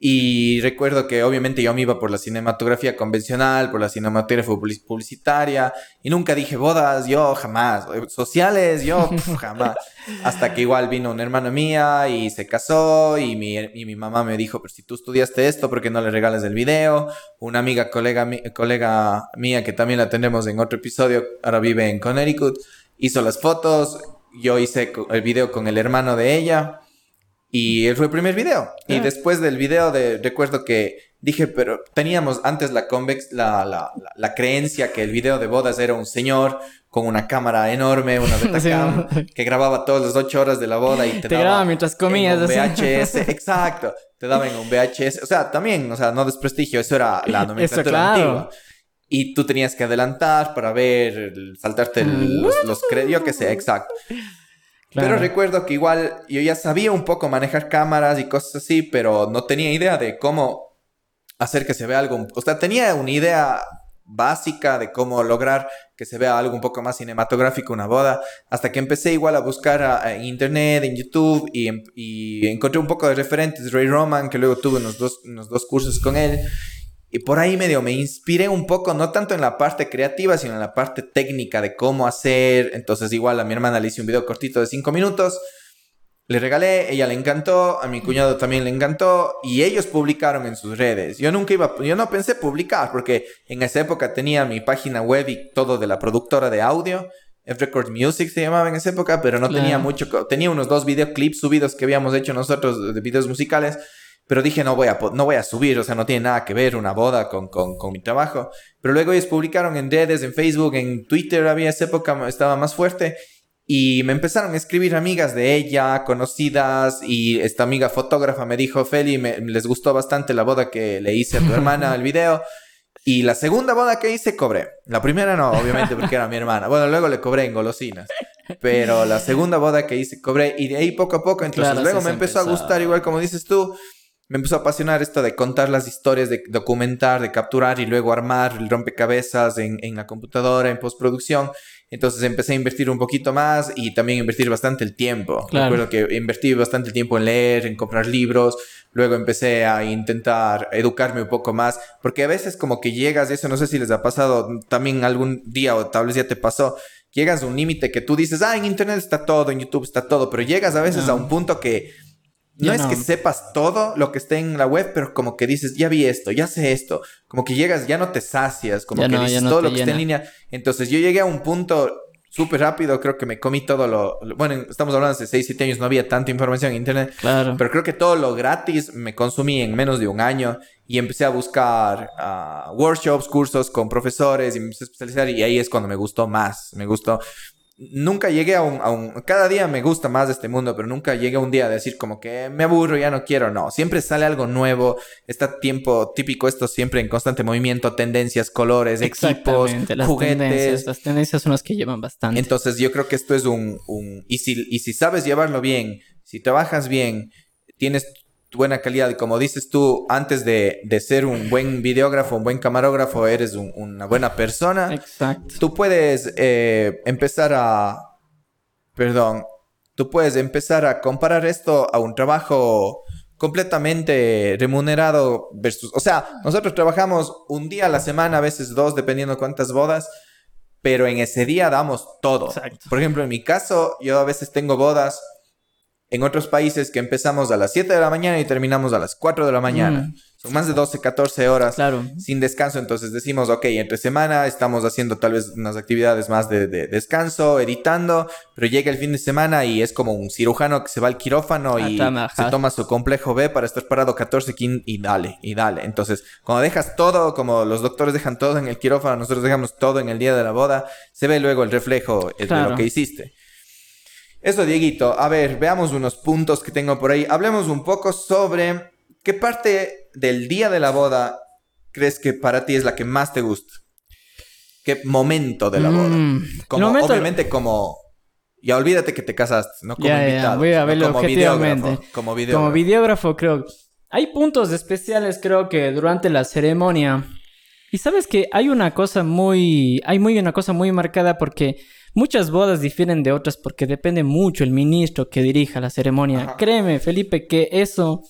y recuerdo que obviamente yo me iba por la cinematografía convencional, por la cinematografía publicitaria, y nunca dije bodas, yo jamás, eh, sociales, yo jamás. Hasta que igual vino una hermana mía y se casó, y mi, y mi mamá me dijo, pero si tú estudiaste esto, ¿por qué no le regales el video? Una amiga, colega, colega mía, que también la tenemos en otro episodio, ahora vive en Connecticut, hizo las fotos, yo hice el video con el hermano de ella y fue el primer video. Y ah. después del video de, recuerdo que dije, pero teníamos antes la convex, la, la, la, creencia que el video de bodas era un señor con una cámara enorme, una Betacam, que grababa todas las ocho horas de la boda y te, grababa mientras comías. un VHS, exacto. Te daban un VHS. O sea, también, o sea, no desprestigio, eso era la nomenclatura antigua. Y tú tenías que adelantar para ver, saltarte los, los créditos, yo qué sé, exacto. Pero recuerdo que igual yo ya sabía un poco manejar cámaras y cosas así, pero no tenía idea de cómo hacer que se vea algo. O sea, tenía una idea básica de cómo lograr que se vea algo un poco más cinematográfico una boda, hasta que empecé igual a buscar en internet, en YouTube, y, y, encontré un poco de referentes, Ray Roman, que luego tuve unos dos, unos dos cursos con él, y por ahí medio me inspiré un poco, no tanto en la parte creativa, sino en la parte técnica de cómo hacer. Entonces igual a mi hermana le hice un video cortito de 5 minutos. Le regalé, ella le encantó, a mi cuñado también le encantó y ellos publicaron en sus redes. Yo nunca iba, yo no pensé publicar porque en esa época tenía mi página web y todo de la productora de audio. F-Record Music se llamaba en esa época, pero no tenía mucho, tenía unos dos videoclips subidos que habíamos hecho nosotros de videos musicales pero dije, no voy, a, no voy a subir, o sea, no tiene nada que ver una boda con, con, con mi trabajo. Pero luego ellos publicaron en redes, en Facebook, en Twitter, había esa época, estaba más fuerte. Y me empezaron a escribir amigas de ella, conocidas, y esta amiga fotógrafa me dijo, Feli, me, les gustó bastante la boda que le hice a tu hermana, el video. Y la segunda boda que hice, cobré. La primera no, obviamente, porque era mi hermana. Bueno, luego le cobré en golosinas. Pero la segunda boda que hice, cobré. Y de ahí poco a poco, entonces luego me empezó a gustar, igual como dices tú me empezó a apasionar esto de contar las historias, de documentar, de capturar y luego armar el rompecabezas en, en la computadora, en postproducción. Entonces empecé a invertir un poquito más y también invertir bastante el tiempo. Claro. Recuerdo que invertí bastante el tiempo en leer, en comprar libros. Luego empecé a intentar educarme un poco más. Porque a veces como que llegas, y eso no sé si les ha pasado también algún día o tal vez ya te pasó. Llegas a un límite que tú dices, ah, en Internet está todo, en YouTube está todo. Pero llegas a veces a un punto que no es que sepas todo lo que esté en la web, pero como que dices, ya vi esto, ya sé esto. Como que llegas, ya no te sacias, como que dices todo lo que está en línea. Entonces yo llegué a un punto súper rápido, creo que me comí todo lo, Bueno, estamos hablando de 6, 7 años, no había tanta información en internet. Claro. Pero creo que todo lo gratis me consumí en menos de un año y empecé a buscar uh, workshops, cursos con profesores y me empecé a especializar y ahí es cuando me gustó más. Me gustó nunca llegué a un, a un, Cada día me gusta más de este mundo, pero nunca llegué a un día a decir como que me aburro, ya no quiero. No, siempre sale algo nuevo. Está tiempo típico, esto siempre en constante movimiento, tendencias, colores, equipos, las juguetes. Tendencias, las tendencias son las que llevan bastante. Entonces yo creo que esto es un... un y, si, y si sabes llevarlo bien, si trabajas bien, tienes buena calidad. Y como dices tú, antes de, de, ser un buen videógrafo, un buen camarógrafo, eres una buena persona. Exacto. Tú puedes eh, empezar a... Perdón. Tú puedes empezar a comparar esto a un trabajo completamente remunerado versus... O sea, nosotros trabajamos un día a la semana, a veces dos, dependiendo cuántas bodas, pero en ese día damos todo. Exacto. Por ejemplo, en mi caso, yo a veces tengo bodas en otros países que empezamos a las 7 de la mañana y terminamos a las 4 de la mañana. Mm. Son más de 12, 14 horas Claro. sin descanso. Entonces decimos, ok, entre semana estamos haciendo tal vez unas actividades más de, de descanso, editando, pero llega el fin de semana y es como un cirujano que se va al quirófano y se toma su complejo B para estar parado 14, 15 y dale, y dale. Entonces, cuando dejas todo, como los doctores dejan todo en el quirófano, nosotros dejamos todo en el día de la boda, se ve luego el reflejo de lo que hiciste. Eso, Dieguito. A ver, veamos unos puntos que tengo por ahí. Hablemos un poco sobre qué parte del día de la boda crees que para ti es la que más te gusta. ¿Qué momento de la boda? Mm, Como, momento- Obviamente como... Ya olvídate que te casaste, no como Ya, ya, invitado. voy a verlo como videógrafo, Como videógrafo. Como videógrafo, creo. Hay puntos especiales, creo que durante la ceremonia. Y sabes que hay una cosa muy. Hay muy una cosa muy marcada porque muchas bodas difieren de otras porque depende mucho el ministro que dirija la ceremonia. Ajá. Créeme, Felipe, que eso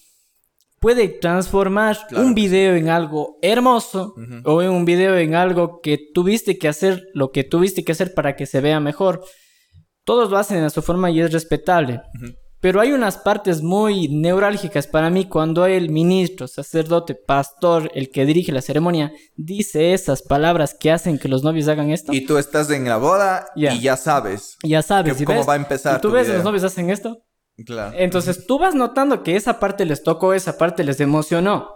puede transformar Claro un video en algo hermoso o en un video en algo que tuviste que hacer lo que tuviste que hacer para que se vea mejor. Todos lo hacen a su forma y es respetable. Pero hay unas partes muy neurálgicas para mí cuando el ministro, sacerdote, pastor, el que dirige la ceremonia, dice esas palabras que hacen que los novios hagan esto. Y tú estás en la boda y ya sabes ya sabes, que- ¿y cómo ves? va a empezar Y tú tu ves video. los novios hacen esto. Claro. Entonces tú vas notando que esa parte les tocó, esa parte les emocionó.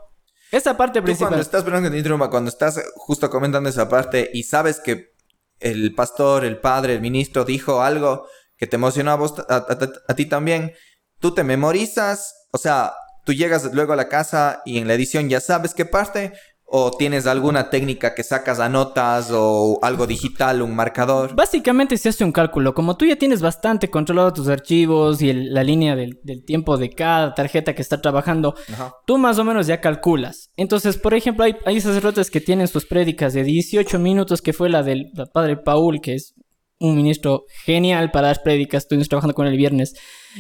Esa parte Tú principal. cuando estás, perdón cuando estás justo comentando esa parte y sabes que el pastor, el padre, el ministro dijo algo que te emocionó a vos, a, a- a ti también, tú te memorizas, o sea, tú llegas luego a la casa y en la edición ya sabes qué parte, o tienes alguna técnica que sacas a notas o algo digital, un marcador. Básicamente se hace un cálculo. Como tú ya tienes bastante controlado tus archivos y el- la línea del, del tiempo de cada tarjeta que está trabajando, Ajá. tú más o menos ya calculas. Entonces, por ejemplo, hay, hay sacerdotes que tienen sus prédicas de 18 minutos, que fue la del la padre Paul, que es un ministro genial para dar prédicas. Estuvimos trabajando con él el viernes.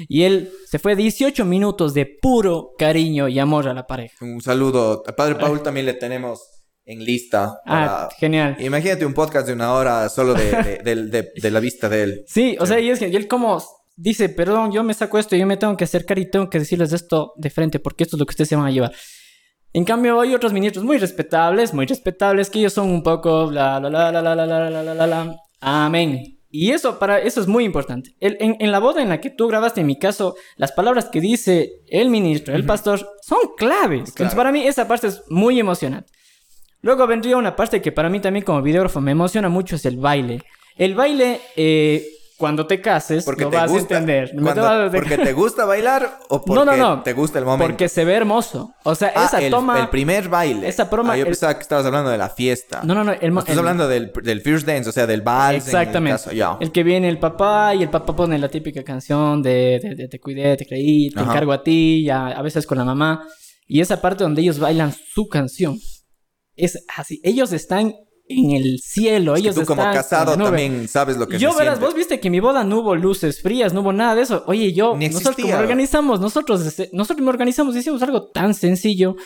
Y él se fue 18 minutos de puro cariño y amor a la pareja. Un saludo. Al padre Paul también le tenemos en lista. Ah, para- genial. Imagínate un podcast de una hora solo de, de- de- de- la vista de él. Sí, o sea, y es que y él como dice, perdón, yo me saco esto, yo me tengo que acercar y tengo que decirles esto de frente, porque esto es lo que ustedes se van a llevar. En cambio, hay otros ministros muy respetables, muy respetables, que ellos son un poco la la la la la la la la la la la. Amén. Y eso para eso es muy importante. El- en, en la boda en la que tú grabaste, en mi caso, las palabras que dice el ministro, el pastor, son claves. Entonces, para mí esa parte es muy emocionante. Luego vendría una parte que para mí también como videógrafo me emociona mucho, es el baile. El baile, eh, cuando te cases, Porque lo te vas gusta. a entender. Cuando- te vas a- porque te gusta bailar o porque No, no, no. te gusta el momento. Porque se ve hermoso. O sea, Ah, esa el, toma... el primer baile. esa broma- Ah, yo el- pensaba que estabas hablando de la fiesta. No, no, no. El, Estás el- hablando del, del first dance, o sea, del vals. en el Exactamente. caso- ya. El que viene el papá y el papá pone la típica canción de, de- de te cuidé, te creí, te Ajá. encargo a ti, a veces con la mamá. Y esa parte donde ellos bailan su canción. Es así. Ellos están en el cielo. Es que ellos tú como están casado también sabes lo que Yo verás, siente. vos viste que en mi boda no hubo luces frías, no hubo nada de eso. Oye, yo, Ni nosotros como organizamos, nosotros, este, nosotros me organizamos, hicimos algo tan sencillo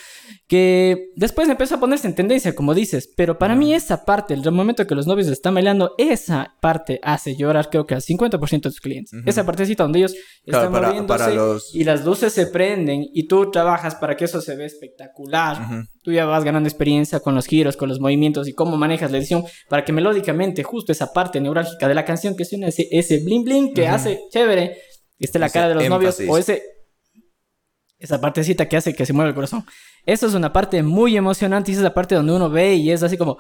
que después empezó a ponerse en tendencia, como dices. Pero para mí esa parte, el momento que los novios están bailando, esa parte hace llorar creo que al 50% de tus clientes. Ujú. Esa partecita donde ellos Claro, están para- moviéndose para los- y las luces se prenden y tú trabajas para que eso se vea espectacular. Ujú. Tú ya vas ganando experiencia con los giros, con los movimientos y cómo manejas la edición para que melódicamente justo esa parte neurálgica de la canción que suena ese, ese bling bling que hace chévere, esté la Ese cara de los novios o ese esa partecita que hace que se mueva el corazón. Eso es una parte muy emocionante y esa es la parte donde uno ve y es así como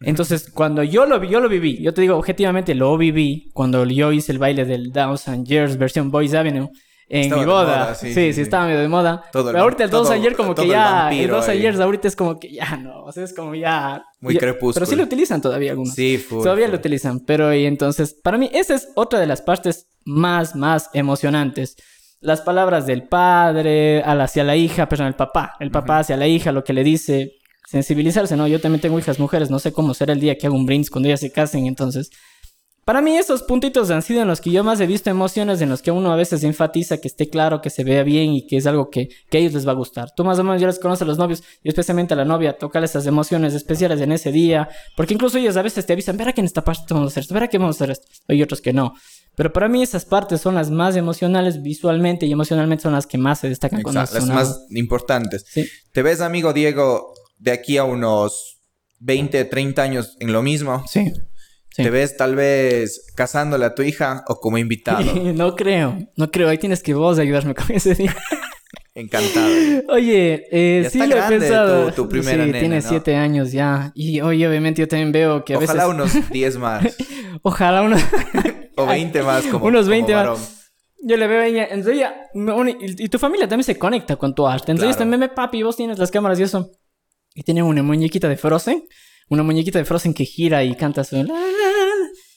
entonces, cuando yo lo vi, yo lo viví, yo te digo objetivamente, lo viví cuando yo hice el baile del Thousand Years versión Boys Avenue en Estaba mi boda. moda, sí, sí, sí, sí, sí. estaba medio de moda. Todo el- Pero ahorita el todo- Thousand Years como que el ya, el Thousand ahí. Years ahorita es como que ya no, o sea, es como ya... Muy ya- crepúsculo. Pero sí lo utilizan todavía algunos. Sí, full, Todavía full. lo utilizan, pero y entonces, para mí, esa es otra de las partes más, más emocionantes. Las palabras del padre al- hacia la hija, perdón, el papá, el papá hacia la hija, lo que le dice, sensibilizarse, ¿no? Yo también tengo hijas mujeres, no sé cómo será el día que hago un brindis cuando ellas se casen, entonces... Para mí esos puntitos han sido en los que yo más he visto emociones, en los que uno a veces enfatiza que esté claro, que se vea bien y que es algo que, que a ellos les va a gustar. Tú más o menos ya les conoces a los novios y especialmente a la novia, tocar esas emociones especiales en ese día, porque incluso ellos a veces te avisan, verá que en esta parte vamos a hacer esto, verá que vamos a hacer esto. Hay otros que no. Pero para mí esas partes son las más emocionales visualmente y emocionalmente son las que más se destacan Exacto, las sonado. más importantes. Sí. ¿Te ves, amigo Diego, de aquí a unos 20, 30 años en lo mismo? Sí. Sí. ¿Te ves tal vez casándole a tu hija o como invitado? no creo, no creo. Ahí tienes que vos ayudarme con ese día. Encantado. Oye, eh, Ya sí está lo he pensado. tu- tu primera sí, nena, tiene ¿no? siete años ya. Y oye, obviamente yo también veo que a Ojalá veces... unos 10 más. Ojalá uno... O 20 más como Unos como 20 más. varón. Yo le veo a ella, en ella, y, tu familia también se conecta con tu arte. Entonces Claro. también me papi, vos tienes las cámaras y eso. Y tienen una muñequita de Frozen, una muñequita de Frozen que gira y canta su... la, la, la.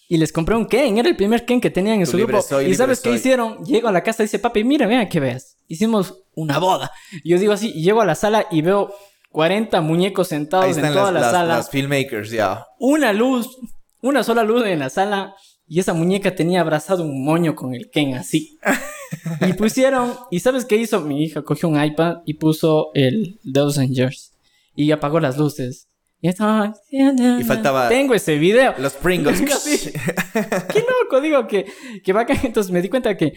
Y les compré un Ken, era el primer Ken que tenían en Tu su grupo. soy, y ¿sabes qué hicieron? Llego a la casa y dice, papi, mira, mira que veas. Hicimos una boda. Y yo digo así, y llego a la sala y veo 40 muñecos sentados Ahí en toda las, la sala las filmmakers ya. una luz, una sola luz en la sala y esa muñeca tenía abrazado un moño con el Ken así. y pusieron, ¿y sabes qué hizo? Mi hija cogió un iPad y puso el Thousand Years y apagó las luces. Y, faltaba- Tengo ese video. Los Pringles. Qué loco, digo que, que bacán. Entonces me di cuenta que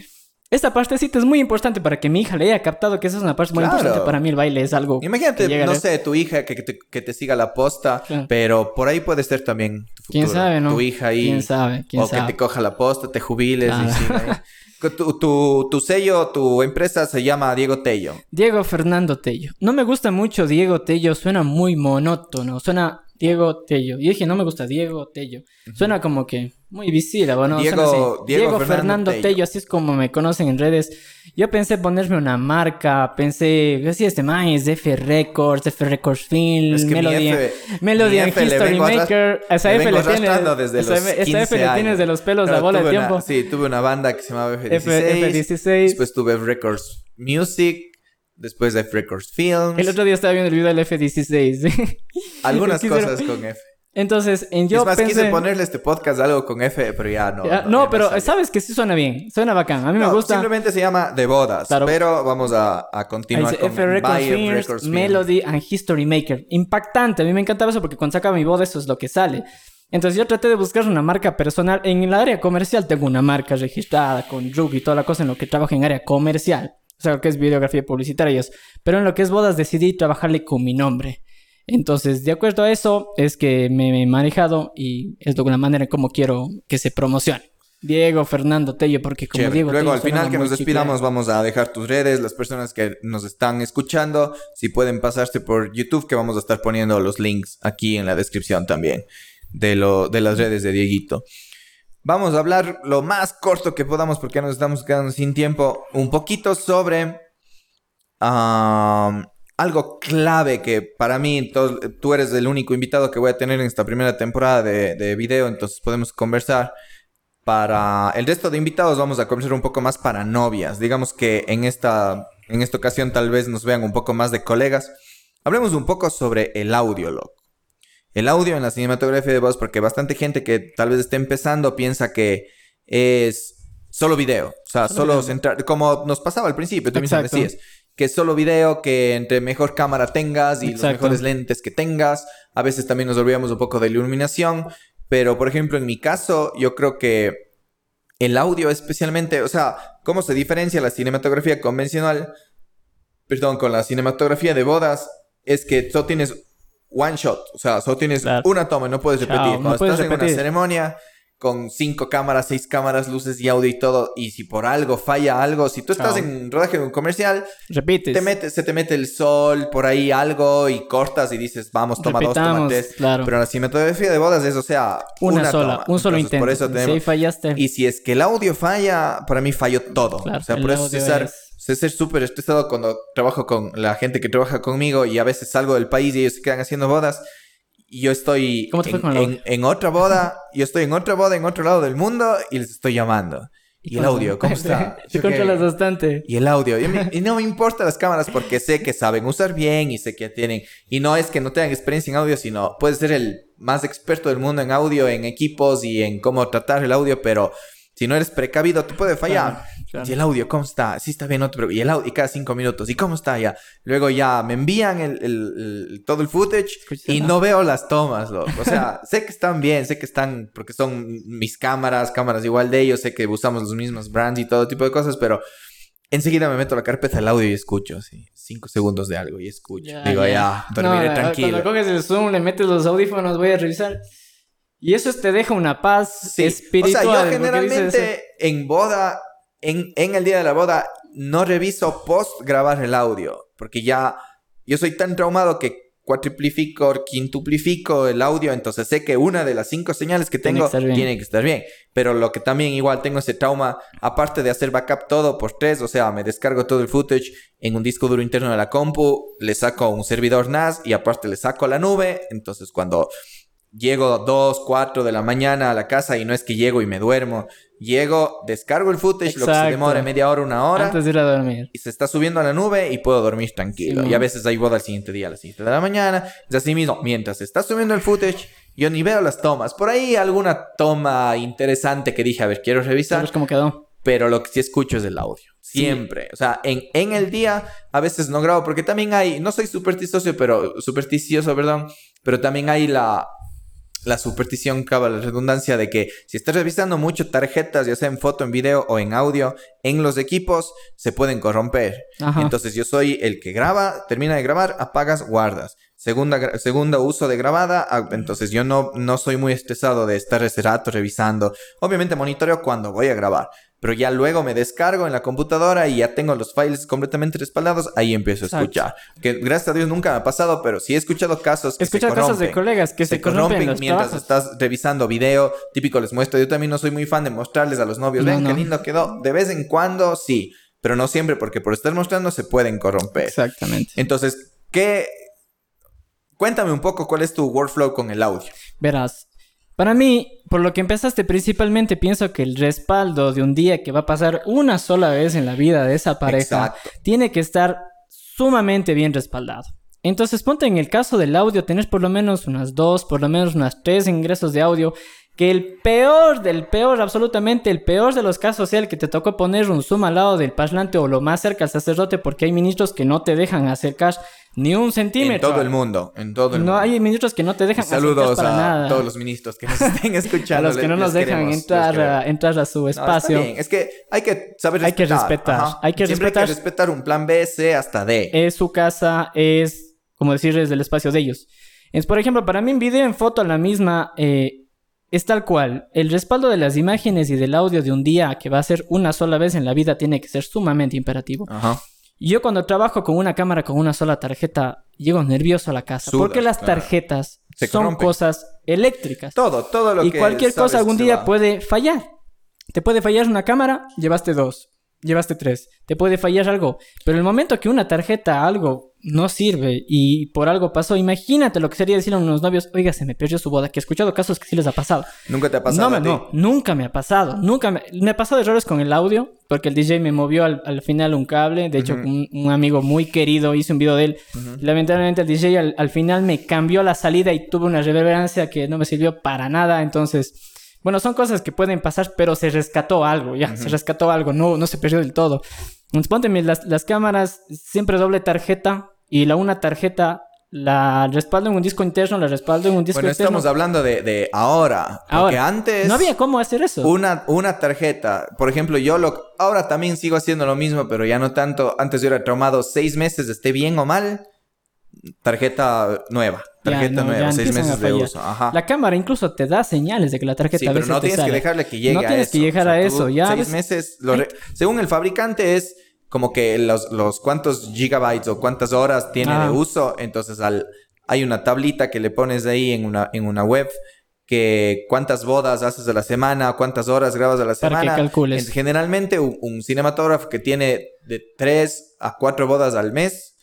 esta partecita es muy importante para que mi hija le haya captado que esa es una parte muy Claro. importante para mí. El baile es algo. Imagínate, a no sé, tu hija que, que te, que te siga la posta, Claro. pero por ahí puede ser también tu futuro. ¿Quién sabe, no? Tu hija ahí. ¿Quién sabe? ¿Quién o sabe? que te coja la posta, te jubiles Claro. y siga ahí. Tu, tu, tu sello, tu empresa se llama Diego Tello. Diego Fernando Tello. No me gusta mucho Diego Tello, suena muy monótono, suena Diego Tello. Y dije, no me gusta Diego Tello. Suena como que muy visible, ¿no? Diego- Suena. Diego Diego, Fernando Fernando Tello. Tello. así es como me conocen en redes. Yo pensé ponerme una marca, pensé, así este man es F Records, F Records Film, Es que mi Melody, F- Melody mi and History Maker. A esa F le desde esa los F- esa 15 F le tienes de los pelos Claro, la bola de una- tiempo. sí, tuve una banda que se llamaba F16. F, F16. Después tuve F Records Music. Después F Records Films. El otro día estaba viendo el video del F16. Algunas cosas con F. Entonces, en yo es más, pensé... quise ponerle este podcast algo con F, pero ya no. Ya, no, no, ya pero sabes que sí suena bien, suena bacán. A mí me gusta. Simplemente se llama De Bodas. Claro. Pero vamos a, a continuar con F Records Films, Records. Melody and History Maker. Impactante, a mí me encantaba eso porque cuando sacaba mi boda eso es lo que sale. Entonces yo traté de buscar una marca personal. En el área comercial tengo una marca registrada con RUG y toda la cosa en lo que trabajo en área comercial. O sea, lo que es videografía publicitaria y eso. Pero en lo que es bodas decidí trabajarle con mi nombre. Entonces, de acuerdo a eso, es que me he manejado y es de alguna manera en cómo quiero que se promocione. Diego Fernando Tello, porque como Chévere. Diego Luego, Tello al final que nos despidamos, vamos a dejar tus redes. Las personas que nos están escuchando, si pueden pasarse por YouTube, que vamos a estar poniendo los links aquí en la descripción también de, lo, de las redes de Dieguito. Vamos a hablar lo más corto que podamos porque nos estamos quedando sin tiempo. Un poquito sobre algo clave que para mí, tú eres el único invitado que voy a tener en esta primera temporada de, de video, entonces podemos conversar. Para el resto de invitados vamos a conversar un poco más para novias. Digamos que en esta, en esta ocasión tal vez nos vean un poco más de colegas. Hablemos un poco sobre el audio, loco. El audio en la cinematografía de voz, porque bastante gente que tal vez esté empezando piensa que es solo video. O sea, Solo solo, centrar, como nos pasaba al principio, tú mismo decías, que es solo video, que entre mejor cámara tengas y Exacto. los mejores lentes que tengas. A veces también nos olvidamos un poco de iluminación. Pero, por ejemplo, en mi caso, yo creo que el audio especialmente, o sea, cómo se diferencia la cinematografía convencional, perdón, con la cinematografía de bodas, es que solo tienes one shot, o sea, solo tienes Claro. una toma, no puedes Chao, repetir. no Cuando puedes estás en repetir. una ceremonia con cinco cámaras, seis cámaras, luces y audio y todo, y si por algo falla algo, si tú estás en rodaje de un comercial, Repites. te mete, se te mete el sol por ahí algo y cortas y dices, vamos, toma dos, toma tres. claro. Pero la cinematografía de bodas es, o sea, una, una, sola, toma. un solo Entonces, intento. Por eso Si tenemos... fallaste. Y si es que el audio falla, para mí falló todo. Claro, o sea, por eso César, es- sé ser súper estresado cuando trabajo con la gente que trabaja conmigo y a veces salgo del país y ellos se quedan haciendo bodas. Y yo estoy ¿Cómo te fue en, con en- en otra boda, yo estoy en otra boda en otro lado del mundo y les estoy llamando. Y el audio, ¿cómo está? Te controlas que- bastante. y el audio. Y, me- y no me importan las cámaras porque sé que saben usar bien y sé que tienen. Y no es que no tengan experiencia en audio, sino puedes ser el más experto del mundo en audio, en equipos y en cómo tratar el audio, pero Si no eres precavido, te puede fallar. Claro, claro. Y el audio, ¿cómo está? Sí está bien, no te. Y el audio, y cada cinco minutos, ¿y cómo está ya? Luego ya me envían el, el- el- todo el footage y ¿no? veo las tomas, loco. O sea, sé que están bien, sé que están, porque son mis cámaras, cámaras igual de ellos, sé que usamos los mismos brands y todo tipo de cosas, pero enseguida me meto la carpeta del audio y escucho, así, cinco segundos de algo y escucho. Ya, Digo, ya. ya, dormiré No, tranquilo. Cuando coges el Zoom, le metes los audífonos, voy a revisar. Y eso te deja una paz Sí, espiritual. O sea, yo generalmente en boda, en, en el día de la boda, no reviso post grabar el audio. Porque ya yo soy tan traumado que cuatriplifico, quintuplifico el audio. Entonces sé que una de las cinco señales que Tiene tengo que estar bien. tiene que estar bien. Pero lo que también igual tengo ese trauma, aparte de hacer backup todo por tres, o sea, me descargo todo el footage en un disco duro interno de la compu, le saco un servidor NAS y aparte le saco a la nube. Entonces cuando Llego 2, 4 de la mañana a la casa y no es que llego y me duermo. Llego, descargo el footage, lo que se demore media hora, una hora. Antes de ir a dormir. Y se está subiendo a la nube y puedo dormir tranquilo. Sí, y a veces hay boda al siguiente día, a las 7 de la mañana. Es así mismo. Mientras se está subiendo el footage, yo ni veo las tomas. Por ahí alguna toma interesante que dije, a ver, quiero revisar. ¿Sabes cómo quedó? Pero lo que sí escucho es el audio. Siempre. O sea, en, en el día a veces no grabo porque también hay, no soy supersticioso, pero supersticioso, perdón, pero también hay la, la superstición, cabe la redundancia de que si estás revisando mucho tarjetas, ya sea en foto, en video o en audio, en los equipos se pueden corromper. Ajá. Entonces yo soy el que graba, termina de grabar, apagas, guardas. Segunda uso de grabada, ah, entonces yo no, no soy muy estresado de estar ese rato revisando. Obviamente monitoreo cuando voy a grabar, pero ya luego me descargo en la computadora y ya tengo los files completamente respaldados, ahí empiezo a Exacto. escuchar. Que gracias a Dios nunca me ha pasado, pero sí he escuchado casos que He se escuchado casos de corrompen. colegas que se, corrompen, los mientras trabajos. estás revisando video, típico les muestro. Yo también no soy muy fan de mostrarles a los novios, No, ven qué lindo quedó. De vez en cuando sí, pero no siempre porque por estar mostrando se pueden corromper. Exactamente. Entonces, ¿qué? Cuéntame un poco cuál es tu workflow con el audio. Verás, para mí, por lo que empezaste principalmente, pienso que el respaldo de un día que va a pasar una sola vez en la vida de esa pareja Exacto. tiene que estar sumamente bien respaldado. Entonces, ponte en el caso del audio, tenés por lo menos unas dos, por lo menos unas tres ingresos de audio. Que el peor del peor, absolutamente el peor de los casos sea el que te tocó poner un zoom al lado del parlante o lo más cerca al sacerdote porque hay ministros que no te dejan acercar ni un En centímetro. todo el mundo, en todo el No mundo. hay ministros que no te dejan Saludos acercar para a nada. todos los ministros que nos estén A escuchando. los que no nos dejan queremos, entrar, a, entrar a su No, está espacio. bien. Es que hay que saber Hay que respetar. hay que Siempre respetar. hay que respetar un plan B, C hasta D. es su casa, es, como decir, es del espacio de ellos. Es, por ejemplo, para mí en video, en foto, la misma, eh, es tal cual. El respaldo de las imágenes y del audio de un día que va a ser una sola vez en la vida tiene que ser sumamente imperativo. Ajá. Y Yo cuando trabajo con una cámara con una sola tarjeta, llego nervioso a la casa. Sudas, porque las tarjetas son cosas eléctricas. Todo, todo lo y que cualquier sabes cosa algún día va. puede fallar. Te puede fallar una cámara, llevaste dos. Llevaste tres. Te puede fallar algo. Pero el momento que una tarjeta, algo, no sirve y por algo pasó, imagínate lo que sería decirle a unos novios, oiga, se me perdió su boda, que he escuchado casos que sí les ha pasado. Nunca te ha pasado no, a me- ti? no, nunca me ha pasado. Nunca me, me ha pasado errores con el audio, porque el DJ me movió al, al final un cable. De hecho, un, un amigo muy querido hizo un video de él. Lamentablemente el DJ al, al final me cambió la salida y tuve una reverberancia que no me sirvió para nada. Entonces, bueno, son cosas que pueden pasar, pero se rescató algo, ya, se rescató algo, no, no se perdió del todo. Entonces, pónteme las, las cámaras, siempre doble tarjeta y la una tarjeta la respaldo en un disco interno, la respaldo en un disco Bueno, externo. estamos hablando de, de ahora. Porque Ahora, antes... No había cómo hacer eso. Una, una tarjeta. Por ejemplo, yo lo... Ahora también sigo haciendo lo mismo, pero ya no tanto. Antes yo era traumado seis meses, esté bien o mal. Tarjeta nueva. Ya, Tarjeta no, nueva. Seis meses de uso. Ajá. La cámara incluso te da señales de que la tarjeta Sí, a pero veces no te tienes que dejarle que llegue No a tienes eso. que llegar a eso, ya Seis ves- meses. lo re- Según el fabricante es como que los, los cuántos gigabytes o cuántas horas tiene Ah. de uso. Entonces al, hay una tablita que le pones ahí en una, en una web que cuántas bodas haces a la semana, cuántas horas grabas a la Para que semana. calcules. En- Generalmente un, un cinematógrafo que tiene de 3 a 4 bodas al mes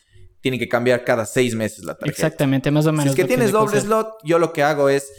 tiene que cambiar cada 6 meses la tarjeta. Exactamente, más o menos. Si es que tienes tiene doble hacer. slot, yo lo que hago es,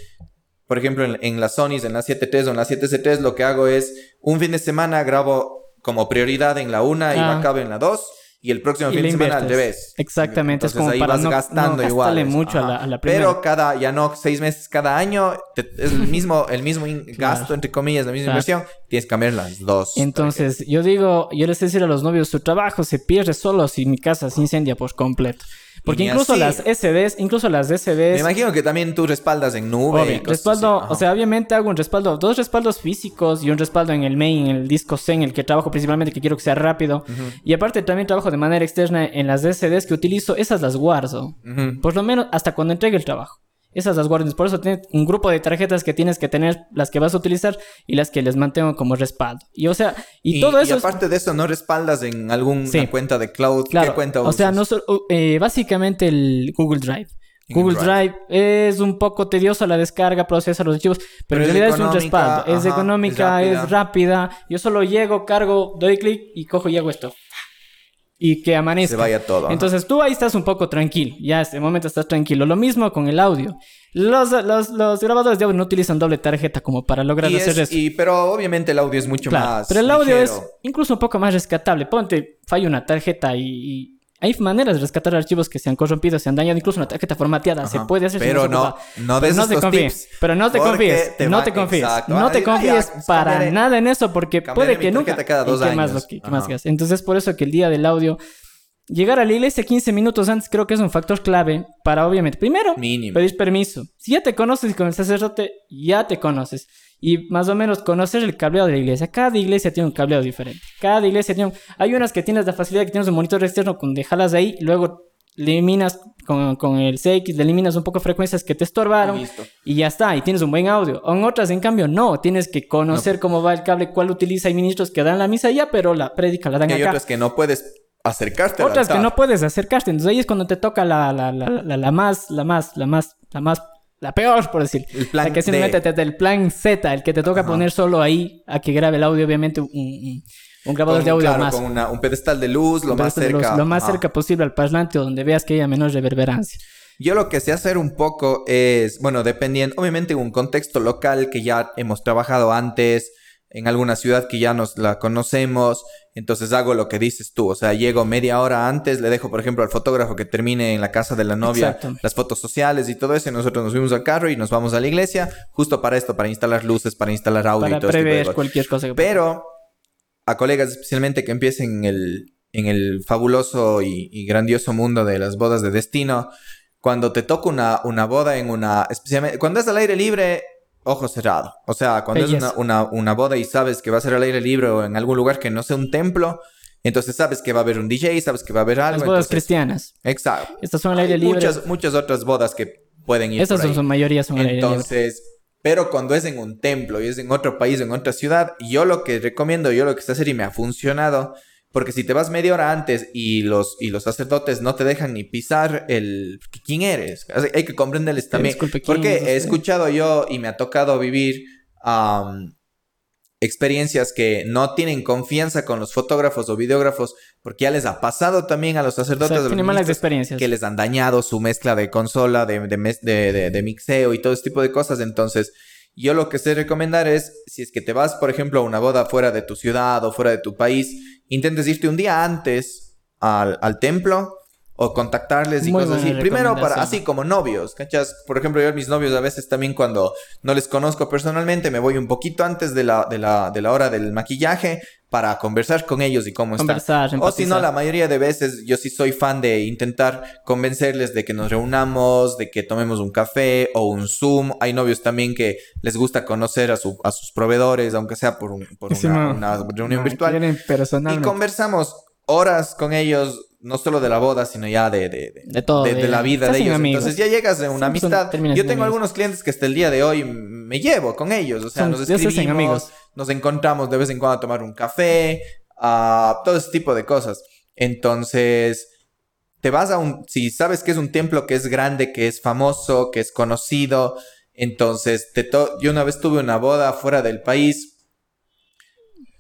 por ejemplo, en, en las Sonys, en la 7.3 o en la 7C3, lo que hago es un fin de semana grabo como prioridad en la una y Ah. backup en la 2 y el próximo Y fin de semana al revés. Exactamente, es Entonces como ahí para vas no- gastando no igual. mucho a la- a la primera. Pero cada, ya no seis meses cada año, te- es el mismo, el mismo Claro. gasto, entre comillas, la misma Claro. inversión, tienes que cambiar las dos. Entonces, yo digo, yo les decir a los novios, su trabajo se pierde solo si mi casa se incendia por completo. Porque incluso así. las SDs, incluso las Me SDs, imagino que también tú respaldas en nube. y obvio, cosas respaldo, así. o sea, obviamente hago un respaldo, dos respaldos físicos y un respaldo en el main, en el disco C, en el que trabajo principalmente, que quiero que sea rápido. Y aparte también trabajo de manera externa en las SDs que utilizo, esas las guardo. Ajá. Ujú. Por lo menos hasta cuando entregue el trabajo. Esas las guardas. Por eso tienes un grupo de tarjetas que tienes que tener, las que vas a utilizar y las que les mantengo como respaldo. Y o sea, y, Y, todo y eso es- aparte de eso, ¿no respaldas en alguna Sí. cuenta de cloud? Claro, ¿Qué cuenta o sea, usas? no solo- uh, eh, básicamente el Google Drive. Google Drive. Drive. es un poco tedioso la descarga, procesa los archivos, pero, Pero en realidad es un respaldo. es económica, es es rápida. Yo solo llego, cargo, doy clic y cojo y hago esto. Y que amanezca. Se vaya todo. Entonces tú ahí estás un poco tranquilo. Ya, este momento estás tranquilo. Lo mismo con el audio. Los, los, los grabadores de audio no utilizan doble tarjeta como para lograr Y hacer es- eso. y- pero obviamente el audio es mucho Claro, más. pero el audio ligero. es incluso un poco más rescatable. Ponte, falla una tarjeta y, y hay maneras de rescatar archivos que se han corrompido, se han dañado, incluso una tarjeta formateada. Se Ajá. puede hacer Pero se no, no Pero des no te confíes. tips, Pero no te confíes. te no te confíes. exacto. No te Ay, confíes para cambiaré- nada en eso porque puede que nunca. cada ¿Y qué más, lo que- qué más que? Entonces, por eso que el día del audio. Llegar a la iglesia 15 minutos antes creo que es un factor clave para, obviamente, primero, Mínimo. pedir permiso. Si ya te conoces con el sacerdote, ya te conoces. Y más o menos conocer el cableado de la iglesia. Cada iglesia tiene un cableado diferente. Cada iglesia tiene un... Hay unas que tienes la facilidad que tienes un monitor externo con dejarlas ahí, y luego eliminas con, con el CX, eliminas un poco frecuencias que te estorbaron Listo. y ya está, y tienes un buen audio. En otras, en cambio, no, tienes que conocer cómo va el cable, cuál utiliza. Hay ministros que dan la misa ya, pero la prédica la dan Y hay acá. otras que no puedes acercarte al Otras que no puedes acercarte. Entonces ahí es cuando te toca la, la, la, la, la más, la más, la más, la más, la peor, por decir. El plan la que simplemente te del plan Z, el que te toca Ajá. poner solo ahí a que grabe el audio, obviamente un, un, un grabador Con- de audio claro, más. con una- un pedestal de luz, lo más luz, cerca. lo más ajá. cerca posible al parlante donde veas que haya menor reverberancia. Yo lo que sé hacer un poco es, bueno, dependiendo, obviamente un contexto local que ya hemos trabajado antes, en alguna ciudad que ya nos la conocemos, entonces hago lo que dices tú, o sea, llego media hora antes, le dejo, por ejemplo, al fotógrafo que termine en la casa de la novia Exacto. las fotos sociales y todo eso, y nosotros nos fuimos al carro y nos vamos a la iglesia, justo para esto, para instalar luces, para instalar audio Para y todo este de prever cualquier cosa que Pero a colegas especialmente que empiecen en el, en el fabuloso y, y grandioso mundo de las bodas de destino, cuando te toca una, una boda en una... Especialmente, cuando es al aire libre, ojo cerrado. O sea, cuando es Belleza. una, una, una boda y sabes que va a ser al aire libre o en algún lugar que no sea un templo, entonces sabes que va a haber un DJ, sabes que va a haber algo. Las bodas entonces- cristianas. Exacto. Estas son al aire libre. Muchas, muchas otras bodas que pueden ir Estas por son ahí. su mayoría son al aire libre. Entonces, pero cuando es en un templo y es en otro país, en otra ciudad, yo lo que recomiendo, yo lo que sé hacer y me ha funcionado, porque si te vas media hora antes y los, y los sacerdotes no te dejan ni pisar el... ¿Quién eres? O Hay que comprenderles también. disculpe, ¿quién porque es he escuchado yo y me ha tocado vivir experiencias que no tienen confianza con los fotógrafos o videógrafos, porque ya les ha pasado también a los O sea, sacerdotes. a los malas experiencias. que les han dañado su mezcla de consola, de, de, mes- de- de- de mixeo y todo ese tipo de cosas. Entonces, yo lo que sé recomendar es, si es que te vas, por ejemplo, a una boda fuera de tu ciudad o fuera de tu país, intentes irte un día antes al, al templo o contactarles y Muy cosas así. Primero para, así como novios, ¿cachas? Por ejemplo, yo a mis novios a veces también cuando no les conozco personalmente, me voy un poquito antes de la, de la, de la hora del maquillaje para conversar con ellos y cómo están. Conversar, O si no, empatizar. la mayoría de veces yo sí soy fan de intentar convencerles de que nos reunamos, de que tomemos un café o un Zoom. Hay novios también que les gusta conocer a, su, a sus proveedores, aunque sea por, un- por una, reunión No, virtual. Y conversamos horas con ellos, no solo de la boda, sino ya de, de, de, De todo, de- de de- la vida de ellos. amigos. Entonces ya llegas de una son- amistad. Yo tengo algunos clientes que hasta el día de hoy me llevo con ellos. O sea, Son- nos escribimos, amigos. nos encontramos de vez en cuando a tomar un café, a todo ese tipo de cosas. Entonces, te vas a un, si sabes que es un templo que es grande, que es famoso, que es conocido, entonces te to- yo una vez tuve una boda fuera del país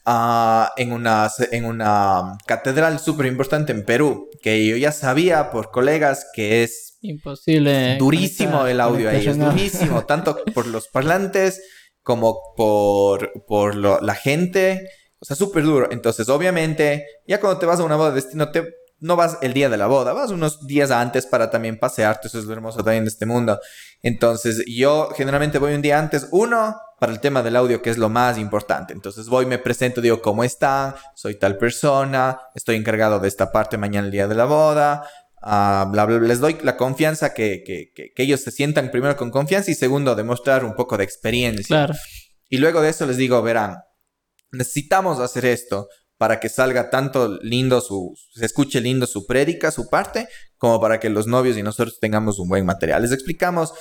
ah, en, una, en una catedral súper importante en Perú, que yo ya sabía por colegas que es Imposible. durísimo conectar- el audio ahí, es durísimo, tanto por los parlantes como por, por lo- la gente, o sea, súper duro. Entonces, obviamente, ya cuando te vas a una boda de destino, te, no vas el día de la boda, vas unos días antes para también pasearte, eso es lo hermoso también de este mundo. Entonces, yo generalmente voy un día antes, uno, para el tema del audio, que es lo más importante. Entonces, voy, me presento, digo, ¿cómo están? Soy tal persona, estoy encargado de esta parte mañana el día de la boda. Ah, les doy la confianza que, que, que, ellos se sientan primero con confianza y segundo, demostrar un poco de experiencia. Claro. Y luego de eso les digo, verán, necesitamos hacer esto para que salga tanto lindo su, se escuche lindo su prédica, su parte, como para que los novios y nosotros tengamos un buen material. Les explicamos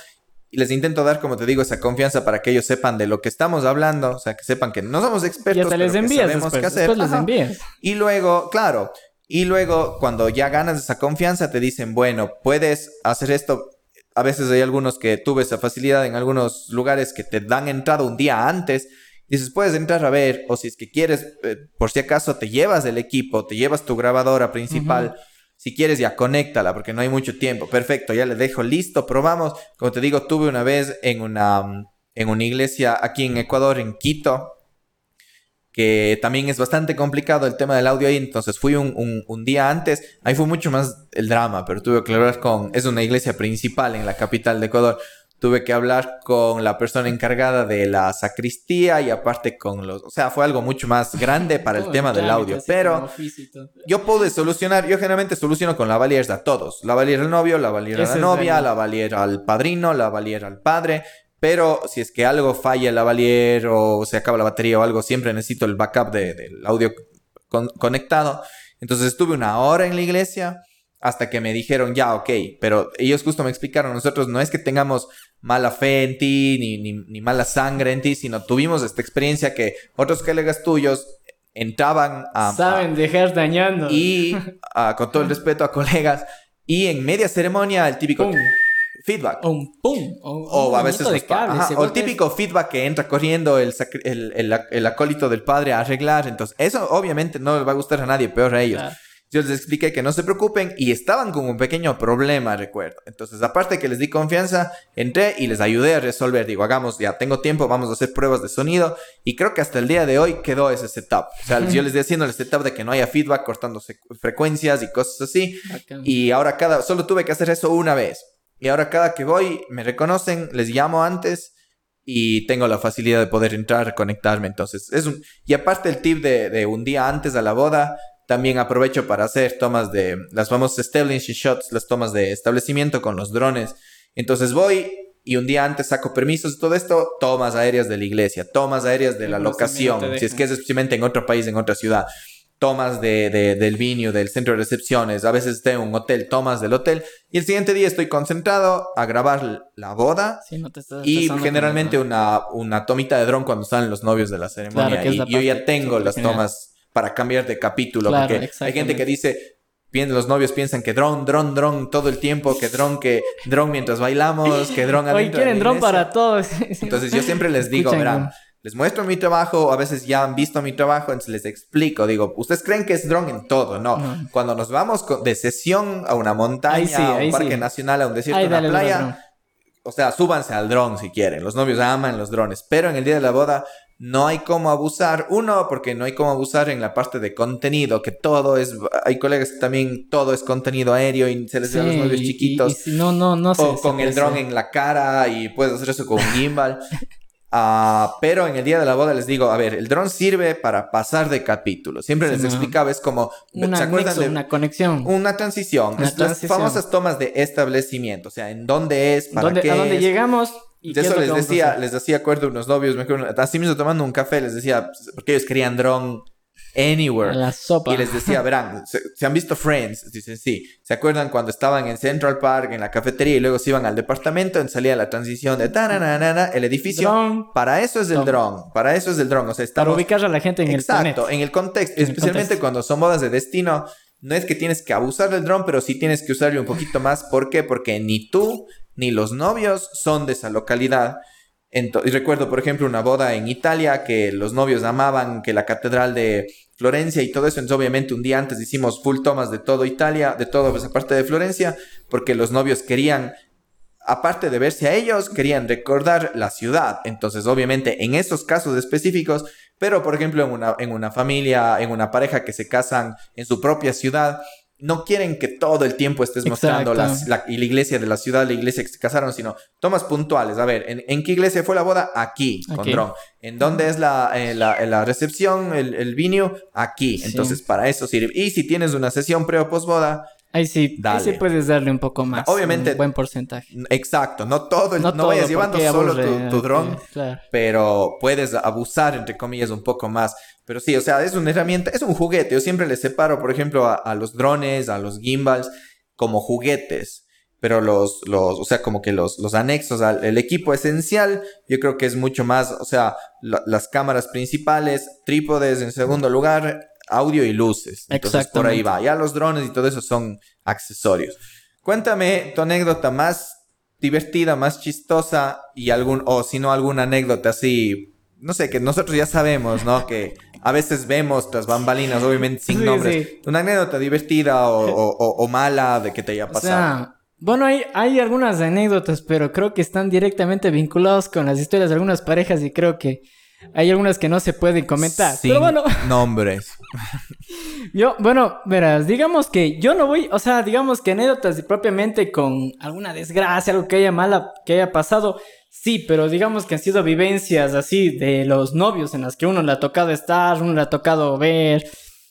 y les intento dar, como te digo, esa confianza para que ellos sepan de lo que estamos hablando, o sea, que sepan que no somos expertos, y les envías sabemos qué hacer. les envías. Y luego, claro, y luego cuando ya ganas esa confianza te dicen, bueno, puedes hacer esto. A veces hay algunos que tuve esa facilidad en algunos lugares que te dan entrada un día antes Dices, puedes entrar a ver, o si es que quieres, eh, por si acaso te llevas el equipo, te llevas tu grabadora principal. Si quieres, ya conéctala, porque no hay mucho tiempo. Perfecto, ya le dejo listo, probamos. Como te digo, tuve una vez en una, en una iglesia aquí en Ecuador, en Quito, que también es bastante complicado el tema del audio ahí. Entonces fui un, un, día antes. Ahí fue mucho más el drama, pero tuve que hablar con. Es una iglesia principal en la capital de Ecuador tuve que hablar con la persona encargada de la sacristía y aparte con los, o sea, fue algo mucho más grande para el tema del audio, pero yo pude solucionar, yo generalmente soluciono con la valiera a todos, la valiera al novio, la valiera a la novia, la valiera al padrino, la valiera al padre, pero si es que algo falla la valier o se acaba la batería o algo, siempre necesito el backup del audio conectado. Entonces estuve una hora en la iglesia hasta que me dijeron, ya, ok, pero ellos justo me explicaron, nosotros no es que tengamos mala fe en ti, ni, ni, mala sangre en ti, sino tuvimos esta experiencia que otros colegas tuyos entraban a... Saben dejar dañando. Y con todo el respeto a colegas, y en media ceremonia el típico... Feedback. O un pum. O, a veces. o el típico feedback que entra corriendo el, el, el, acólito del padre a arreglar. Entonces, eso obviamente no le va a gustar a nadie, peor a ellos. Yo les expliqué que no se preocupen y estaban con un pequeño problema, recuerdo. Entonces, aparte que les di confianza, entré y les ayudé a resolver. Digo, hagamos, ya tengo tiempo, vamos a hacer pruebas de sonido. Y creo que hasta el día de hoy quedó ese setup. O sea, yo les di haciendo el setup de que no haya feedback, cortando frecuencias y cosas así. Y ahora cada, solo tuve que hacer eso una vez. Y ahora cada que voy, me reconocen, les llamo antes y tengo la facilidad de poder entrar, conectarme. Entonces, es un... Y aparte el tip de, de un día antes a la boda, también aprovecho para hacer tomas de las famosas establishing shots, las tomas de establecimiento con los drones. Entonces voy y un día antes saco permisos y todo esto, tomas aéreas de la iglesia, tomas aéreas de la locación, si es que es especialmente en otro país, en otra ciudad, tomas de, del venue, del centro de recepciones, a veces en un hotel, tomas del hotel, y el siguiente día estoy concentrado a grabar la boda y generalmente una, una tomita de dron cuando salen los novios de la ceremonia. y yo ya tengo las tomas para cambiar de capítulo. porque hay gente que dice, los novios piensan que dron, dron, dron todo el tiempo, que dron, que dron mientras bailamos, que dron Hoy quieren dron para todos. Entonces yo siempre les digo, verán, les muestro mi trabajo, a veces ya han visto mi trabajo, entonces les explico, digo, ustedes creen que es dron en todo, no. Cuando nos vamos de sesión a una montaña, a un parque nacional, a un desierto, a una playa, o sea, súbanse al dron si quieren. Los novios aman los drones, pero en el día de la boda no hay cómo abusar. Uno, porque no hay cómo abusar en la parte de contenido, que todo es. Hay colegas que también todo es contenido aéreo y se les ve a los novios chiquitos. no, no, no O con el dron en la cara y puedes hacer eso con un gimbal. Ah, pero en el día de la boda les digo, a ver, el dron sirve para pasar de capítulo. Siempre les explicaba, es como, una ¿se acuerdan de una conexión? Una transición. Las famosas tomas de establecimiento, o sea, en dónde es, para qué A dónde llegamos, de eso les decía, les decía acuerdo unos novios, me acuerdo, así mismo tomando un café, les decía, porque ellos querían drone anywhere. La sopa. Y les decía, verán, ¿se, han visto Friends? Dicen, sí. ¿Se acuerdan cuando estaban en Central Park, en la cafetería, y luego se iban al departamento, y salía la transición de tananana, el edificio? Para eso es el drone. Para eso es el drone. O sea, Para ubicar a la gente en el Exacto, en el contexto. especialmente cuando son bodas de destino. No es que tienes que abusar del drone, pero sí tienes que usarlo un poquito más. ¿Por qué? Porque ni tú ni los novios son de esa localidad. y recuerdo, por ejemplo, una boda en Italia que los novios amaban, que la catedral de Florencia y todo eso. Entonces, obviamente, un día antes hicimos full tomas de todo Italia, de toda esa parte de Florencia, porque los novios querían, aparte de verse a ellos, querían recordar la ciudad. Entonces, obviamente, en esos casos específicos, pero por ejemplo, en una, en una familia, en una pareja que se casan en su propia ciudad, no quieren que todo el tiempo estés mostrando las, la, y la iglesia de la ciudad, la iglesia que se casaron, sino tomas puntuales. A ver, ¿en, qué iglesia fue la boda? Aquí, con dron. ¿En dónde es la, eh, la, la recepción, el, el vinio? Aquí. Entonces, para eso sirve. Y si tienes una sesión pre o post boda, Ahí sí, ahí sí puedes darle un poco más. Obviamente. Un buen porcentaje. Exacto. No todo, el, no, vayas llevando solo tu, tu dron, pero puedes abusar, entre comillas, un poco más. Pero sí, o sea, es una herramienta, es un juguete. Yo siempre le separo, por ejemplo, a, los drones, a los gimbals, como juguetes. Pero los, los, o sea, como que los, los anexos al equipo esencial, yo creo que es mucho más, o sea, las cámaras principales, trípodes en segundo lugar, audio y luces. Entonces por ahí va. Ya los drones y todo eso son accesorios. Cuéntame tu anécdota más divertida, más chistosa y algún, o si no alguna anécdota así, no sé, que nosotros ya sabemos, ¿no? Que a veces vemos las bambalinas, obviamente sin nombres. Una anécdota divertida o, mala de que te haya pasado. bueno, hay, hay algunas anécdotas, pero creo que están directamente vinculados con las historias de algunas parejas y creo que hay algunas que no se pueden comentar. Sin bueno. nombres. yo, bueno, verás, digamos que yo no voy, o sea, digamos que anécdotas propiamente con alguna desgracia, algo que haya mala, que haya pasado, sí, pero digamos que han sido vivencias así de los novios en las que uno le ha tocado estar, uno le ha tocado ver,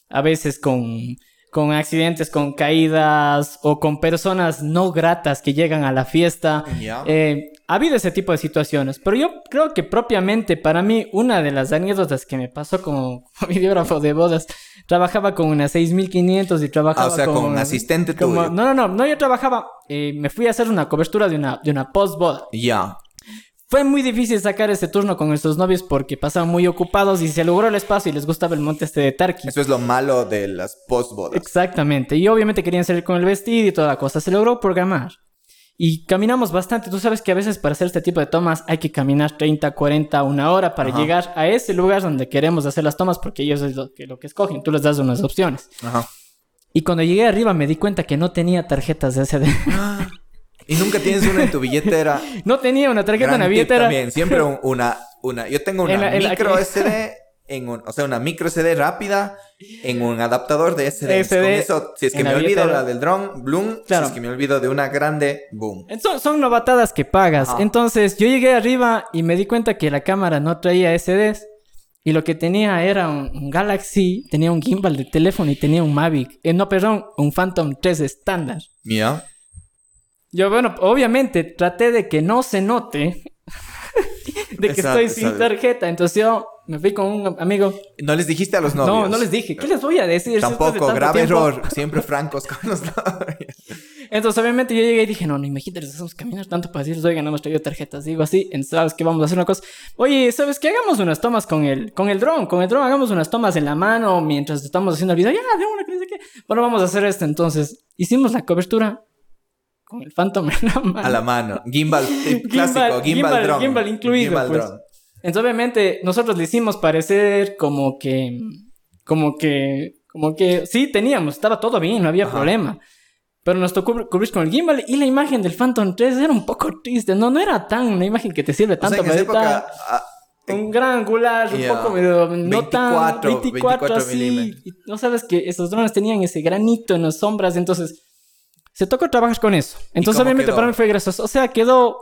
a veces con con accidentes, con caídas o con personas no gratas que llegan a la fiesta. Eh, ha habido ese tipo de situaciones, pero yo creo que propiamente para mí una de las anécdotas que me pasó como videógrafo de bodas, trabajaba con unas 6500 y trabajaba ah, o sea, con, un asistente tuyo. no, no, no, no, yo trabajaba, eh, me fui a hacer una cobertura de una, de una post boda. Ya. Fue muy difícil sacar ese turno con estos novios porque pasaban muy ocupados y se logró el espacio y les gustaba el monte este de Tarki. Eso es lo malo de las postbodas. Exactamente. Y obviamente querían salir con el vestido y toda la cosa. Se logró programar. Y caminamos bastante. Tú sabes que a veces para hacer este tipo de tomas hay que caminar 30, 40, una hora para llegar a ese lugar donde queremos hacer las tomas porque ellos es lo que, lo que escogen. Tú les das unas opciones. Ajá. Y cuando llegué arriba me di cuenta que no tenía tarjetas de SD. Y nunca tienes una en tu billetera. no tenía una tarjeta en la billetera. También, siempre una, una. Yo tengo una micro SD, en un, o sea, una micro SD rápida en un adaptador de SD. Con eso, si es que me olvido la del drone, Bloom. Si es que me olvido de una grande, boom. Son, son novatadas que pagas. Entonces, yo llegué arriba y me di cuenta que la cámara no traía SDs. Y lo que tenía era un, Galaxy, tenía un gimbal de teléfono y tenía un Mavic. Eh, no, perdón, un Phantom 3 estándar. Mía. Yo, bueno, obviamente traté de que no se note de que estoy sin tarjeta. Entonces yo me fui con un amigo. ¿No les dijiste a los novios? No, no les dije. ¿Qué les voy a decir? Tampoco, grave error. Siempre francos con los novios. Entonces, obviamente, yo llegué y dije, no, no, imagínate, hacemos caminar tanto para decirles, oigan, no hemos traído tarjetas. Digo así, ¿sabes qué? Vamos a hacer una cosa. Oye, ¿sabes qué? Hagamos unas tomas con el, con el dron. Con el dron hagamos unas tomas en la mano mientras estamos haciendo el video. Ya, de una, que qué. Bueno, vamos a hacer esto. Entonces, hicimos la cobertura con el Phantom en la mano. A la mano. Gimbal clásico, gimbal, gimbal, drone. Gimbal incluido. Gimbal pues. Entonces, obviamente, nosotros le hicimos parecer como que. Como que. Como que. Sí, teníamos, estaba todo bien, no había problema. Pero nos tocó cubrir con el gimbal y la imagen del Phantom 3 era un poco triste. No, no era tan una imagen que te sirve tanto para editar. Ah, un gran angular, un poco medio, no tan 24, así. no sabes que esos drones tenían ese granito en las sombras, entonces se tocó trabajar con eso. Entonces, obviamente, para mí fue gracioso. O sea, quedó.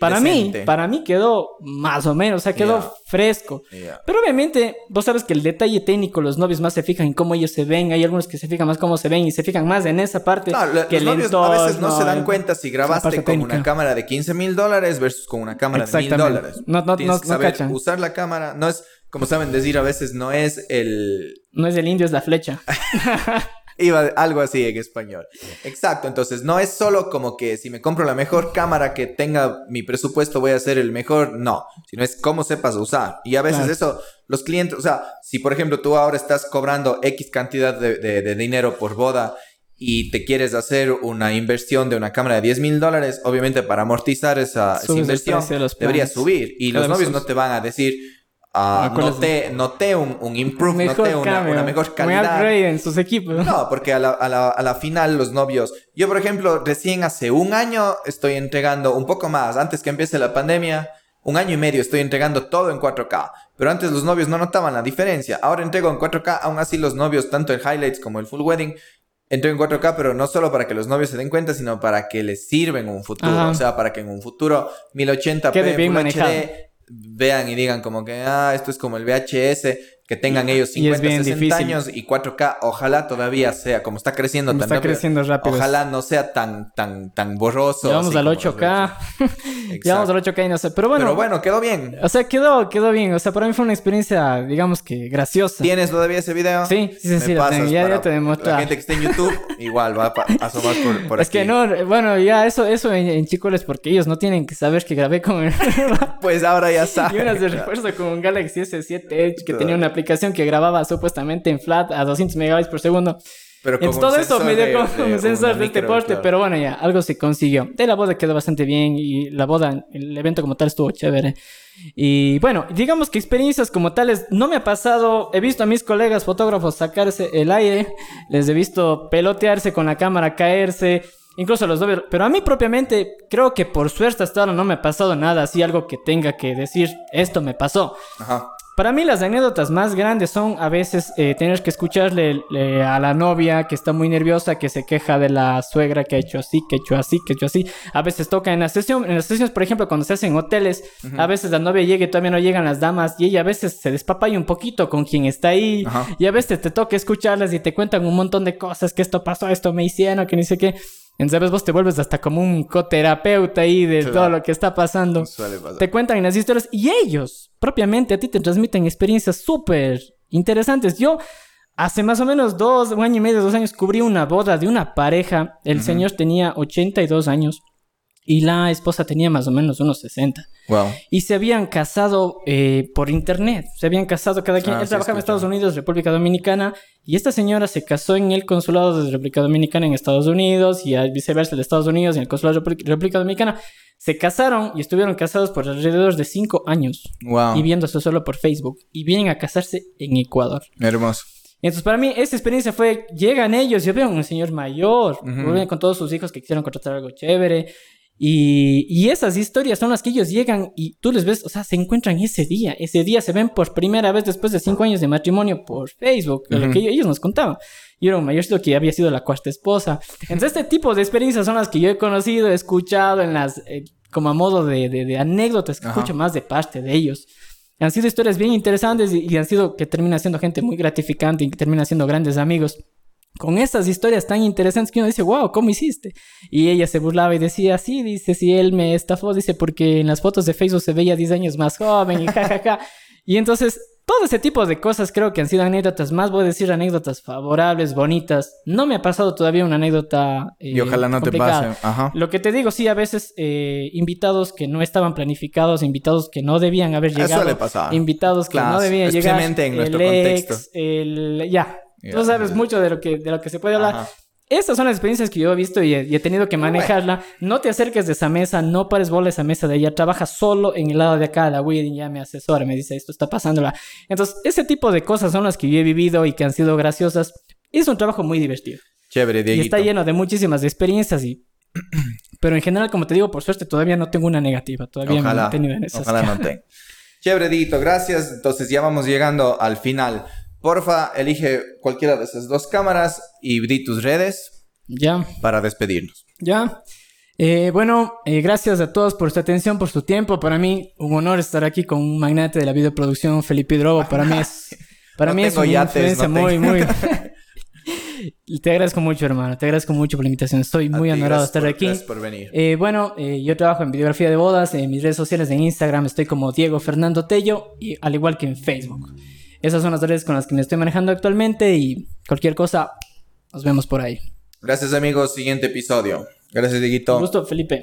para mí, para mí quedó más o menos, o sea, quedó fresco. Pero obviamente, vos sabes que el detalle técnico, los novios más se fijan en cómo ellos se ven. Hay algunos que se fijan más cómo se ven y se fijan más en esa parte. que los novios a veces no, se dan cuenta si grabaste con una cámara de 15 mil dólares versus con una cámara de mil dólares. No, no, Tienes no, que saber usar la cámara. No es, como saben decir a veces, no es el. No es el indio, es la flecha. Iba algo así en español. Exacto, entonces no es solo como que si me compro la mejor cámara que tenga mi presupuesto voy a ser el mejor, no, sino es cómo sepas usar. Y a veces eso, los clientes, o sea, si por ejemplo tú ahora estás cobrando X cantidad de, dinero por boda y te quieres hacer una inversión de una cámara de 10 mil dólares, obviamente para amortizar esa, esa inversión deberías subir. Y los novios no te van a decir Uh, noté, noté un, un improve, noté una, una, mejor calidad. en sus equipos. No, porque a la, a, la, a la, final los novios... Yo, por ejemplo, recién hace un año estoy entregando un poco más, antes que empiece la pandemia, un año y medio estoy entregando todo en 4K. Pero antes los novios no notaban la diferencia. Ahora entrego en 4K, aún así los novios, tanto el highlights como el full wedding, entró en 4K, pero no solo para que los novios se den cuenta, sino para que les sirva en un futuro. Ajá. O sea, para que en un futuro 1080p, Quede bien Full. HD, vean y digan como que, ah, esto es como el VHS, que tengan ellos y es 50, bien 60 difícil. años y 4K, ojalá todavía sea, como está creciendo Como tan está rápido, creciendo rápido. Ojalá no sea tan, tan, tan borroso. Así al como los 8K. VHS. ya vamos al 8K y no sé. Pero bueno, Pero bueno, quedó bien. o sea, quedó, quedó bien. O sea, para mí fue una experiencia, digamos que graciosa. ¿Tienes todavía ese video? Sí, sí, sí, sí, pasas. Ya- ya te. La gente que esté en YouTube, igual va a asomar por, por es aquí. que no, bueno, ya eso, eso en, en Chicoles porque ellos no tienen que saber que grabé con el... Pues ahora ya y sabes. unas de refuerzo con un Galaxy S7 Edge que tenía una aplicación que grababa supuestamente en flat a 200 megabytes por segundo. Pero con Entonces un todo eso me dio como un sensor de este porte, pero bueno, ya, algo se consiguió. De la boda quedó bastante bien y la boda, el evento como tal estuvo chévere. Y bueno, digamos que experiencias como tales no me ha pasado. He visto a mis colegas fotógrafos sacarse el aire, les he visto pelotearse con la cámara, caerse, incluso los novios. Pero a mí propiamente, creo que por suerte hasta ahora no me ha pasado nada así, algo que tenga que decir, esto me pasó. Ajá. Para mí las anécdotas más grandes son a veces eh, tener que escucharle eh, a la novia que está muy nerviosa, que se queja de la suegra que ha hecho así, que ha hecho así, que ha hecho así. A veces toca en la sesión, en las sesiones, por ejemplo, cuando se hacen hoteles, a veces la novia llega y todavía no llegan las damas y ella a veces se despapaya un poquito con quien está ahí y a veces te toca escucharlas y te cuentan un montón de cosas, que esto pasó, esto me hicieron, que ni sé qué. Entonces, ¿sabes? vos te vuelves hasta como un coterapeuta ahí de Claro. todo lo que está pasando Suele pasar. te cuentan las historias y ellos propiamente a ti te transmiten experiencias súper interesantes. Yo hace más o menos dos, un año y medio, dos años cubrí una boda de una pareja. El señor tenía 82 años y la esposa tenía más o menos unos 60. Wow. Y se habían casado eh, por internet. Se habían casado cada quien. Ah, Él sí, trabajaba en. Estados Unidos, República Dominicana. Y esta señora se casó en el consulado de República Dominicana en Estados Unidos. Y viceversa, de Estados Unidos en el consulado de Repú- República Dominicana. Se casaron y estuvieron casados por alrededor de cinco años. Wow. Y viéndose solo por Facebook. Y vienen a casarse en Ecuador. Hermoso. Entonces, para mí, esta experiencia fue, llegan ellos, yo veo a un señor mayor, Ujú. vienen con todos sus hijos que quisieron contratar algo chévere. Y, y esas historias son las que ellos llegan y tú les ves, o sea, se encuentran ese día. Ese día se ven por primera vez después de cinco años de matrimonio por Facebook, lo Ujú. que ellos nos contaban. Y era un mayorcito que había sido la cuarta esposa. Entonces, este tipo de experiencias son las que yo he conocido, he escuchado en las, eh, como a modo de, de- de anécdotas que Ajá. escucho más de parte de ellos. Han sido historias bien interesantes y, y han sido que termina siendo gente muy gratificante y que termina siendo grandes amigos. Con estas historias tan interesantes que uno dice, wow, ¿cómo hiciste? Y ella se burlaba y decía, sí, dice, si él me estafó, dice, porque en las fotos de Facebook se veía 10 años más joven y jajaja. y entonces, todo ese tipo de cosas creo que han sido anécdotas, más voy a decir anécdotas favorables, bonitas. No me ha pasado todavía una anécdota. eh, Y ojalá no te pase. Ajá. Lo que te digo, sí, a veces eh, invitados que no estaban planificados, invitados que no debían haber Eso llegado, le pasaba. invitados que Claro, no debían llegar, especialmente en nuestro el contexto. ex, el ya, Ya, tú sabes mucho de lo que de lo que se puede hablar. Ajá. Esas son las experiencias que yo he visto y he, y he tenido que manejarla. No te acerques de esa mesa, no pares bola a esa mesa de ella. Trabaja solo en el lado de acá. La wedding ya me asesora, me dice esto está pasándola. Entonces, ese tipo de cosas son las que yo he vivido y que han sido graciosas. Es un trabajo muy divertido. Chévere, Y Dieguito. está lleno de muchísimas experiencias y... Pero en general, como te digo, por suerte todavía no tengo una negativa. Todavía me he Ojalá, en esas. ojalá no tenga. Chévere, Dieguito, gracias. Entonces ya vamos llegando al final. Porfa, elige cualquiera de esas dos cámaras y di tus redes Ya, para despedirnos. ya. Eh, bueno, eh, gracias a todos por su atención, por su tiempo. Para mí, un honor estar aquí con un magnate de la videoproducción, Felipe Drogo. Para mí es... Para No mí es una yates, influencia no muy, muy... Te agradezco mucho, hermano. Te agradezco mucho por la invitación. Estoy muy honorado de estar por- aquí. Gracias por venir. Eh, bueno, eh, yo trabajo en videografía de bodas. En mis redes sociales en Instagram estoy como Diego Fernando Tello, y, al igual que en Facebook. Esas son las redes con las que me estoy manejando actualmente y cualquier cosa, nos vemos por ahí. Gracias, amigos. Siguiente episodio. Gracias, Un Dieguito. gusto, Felipe.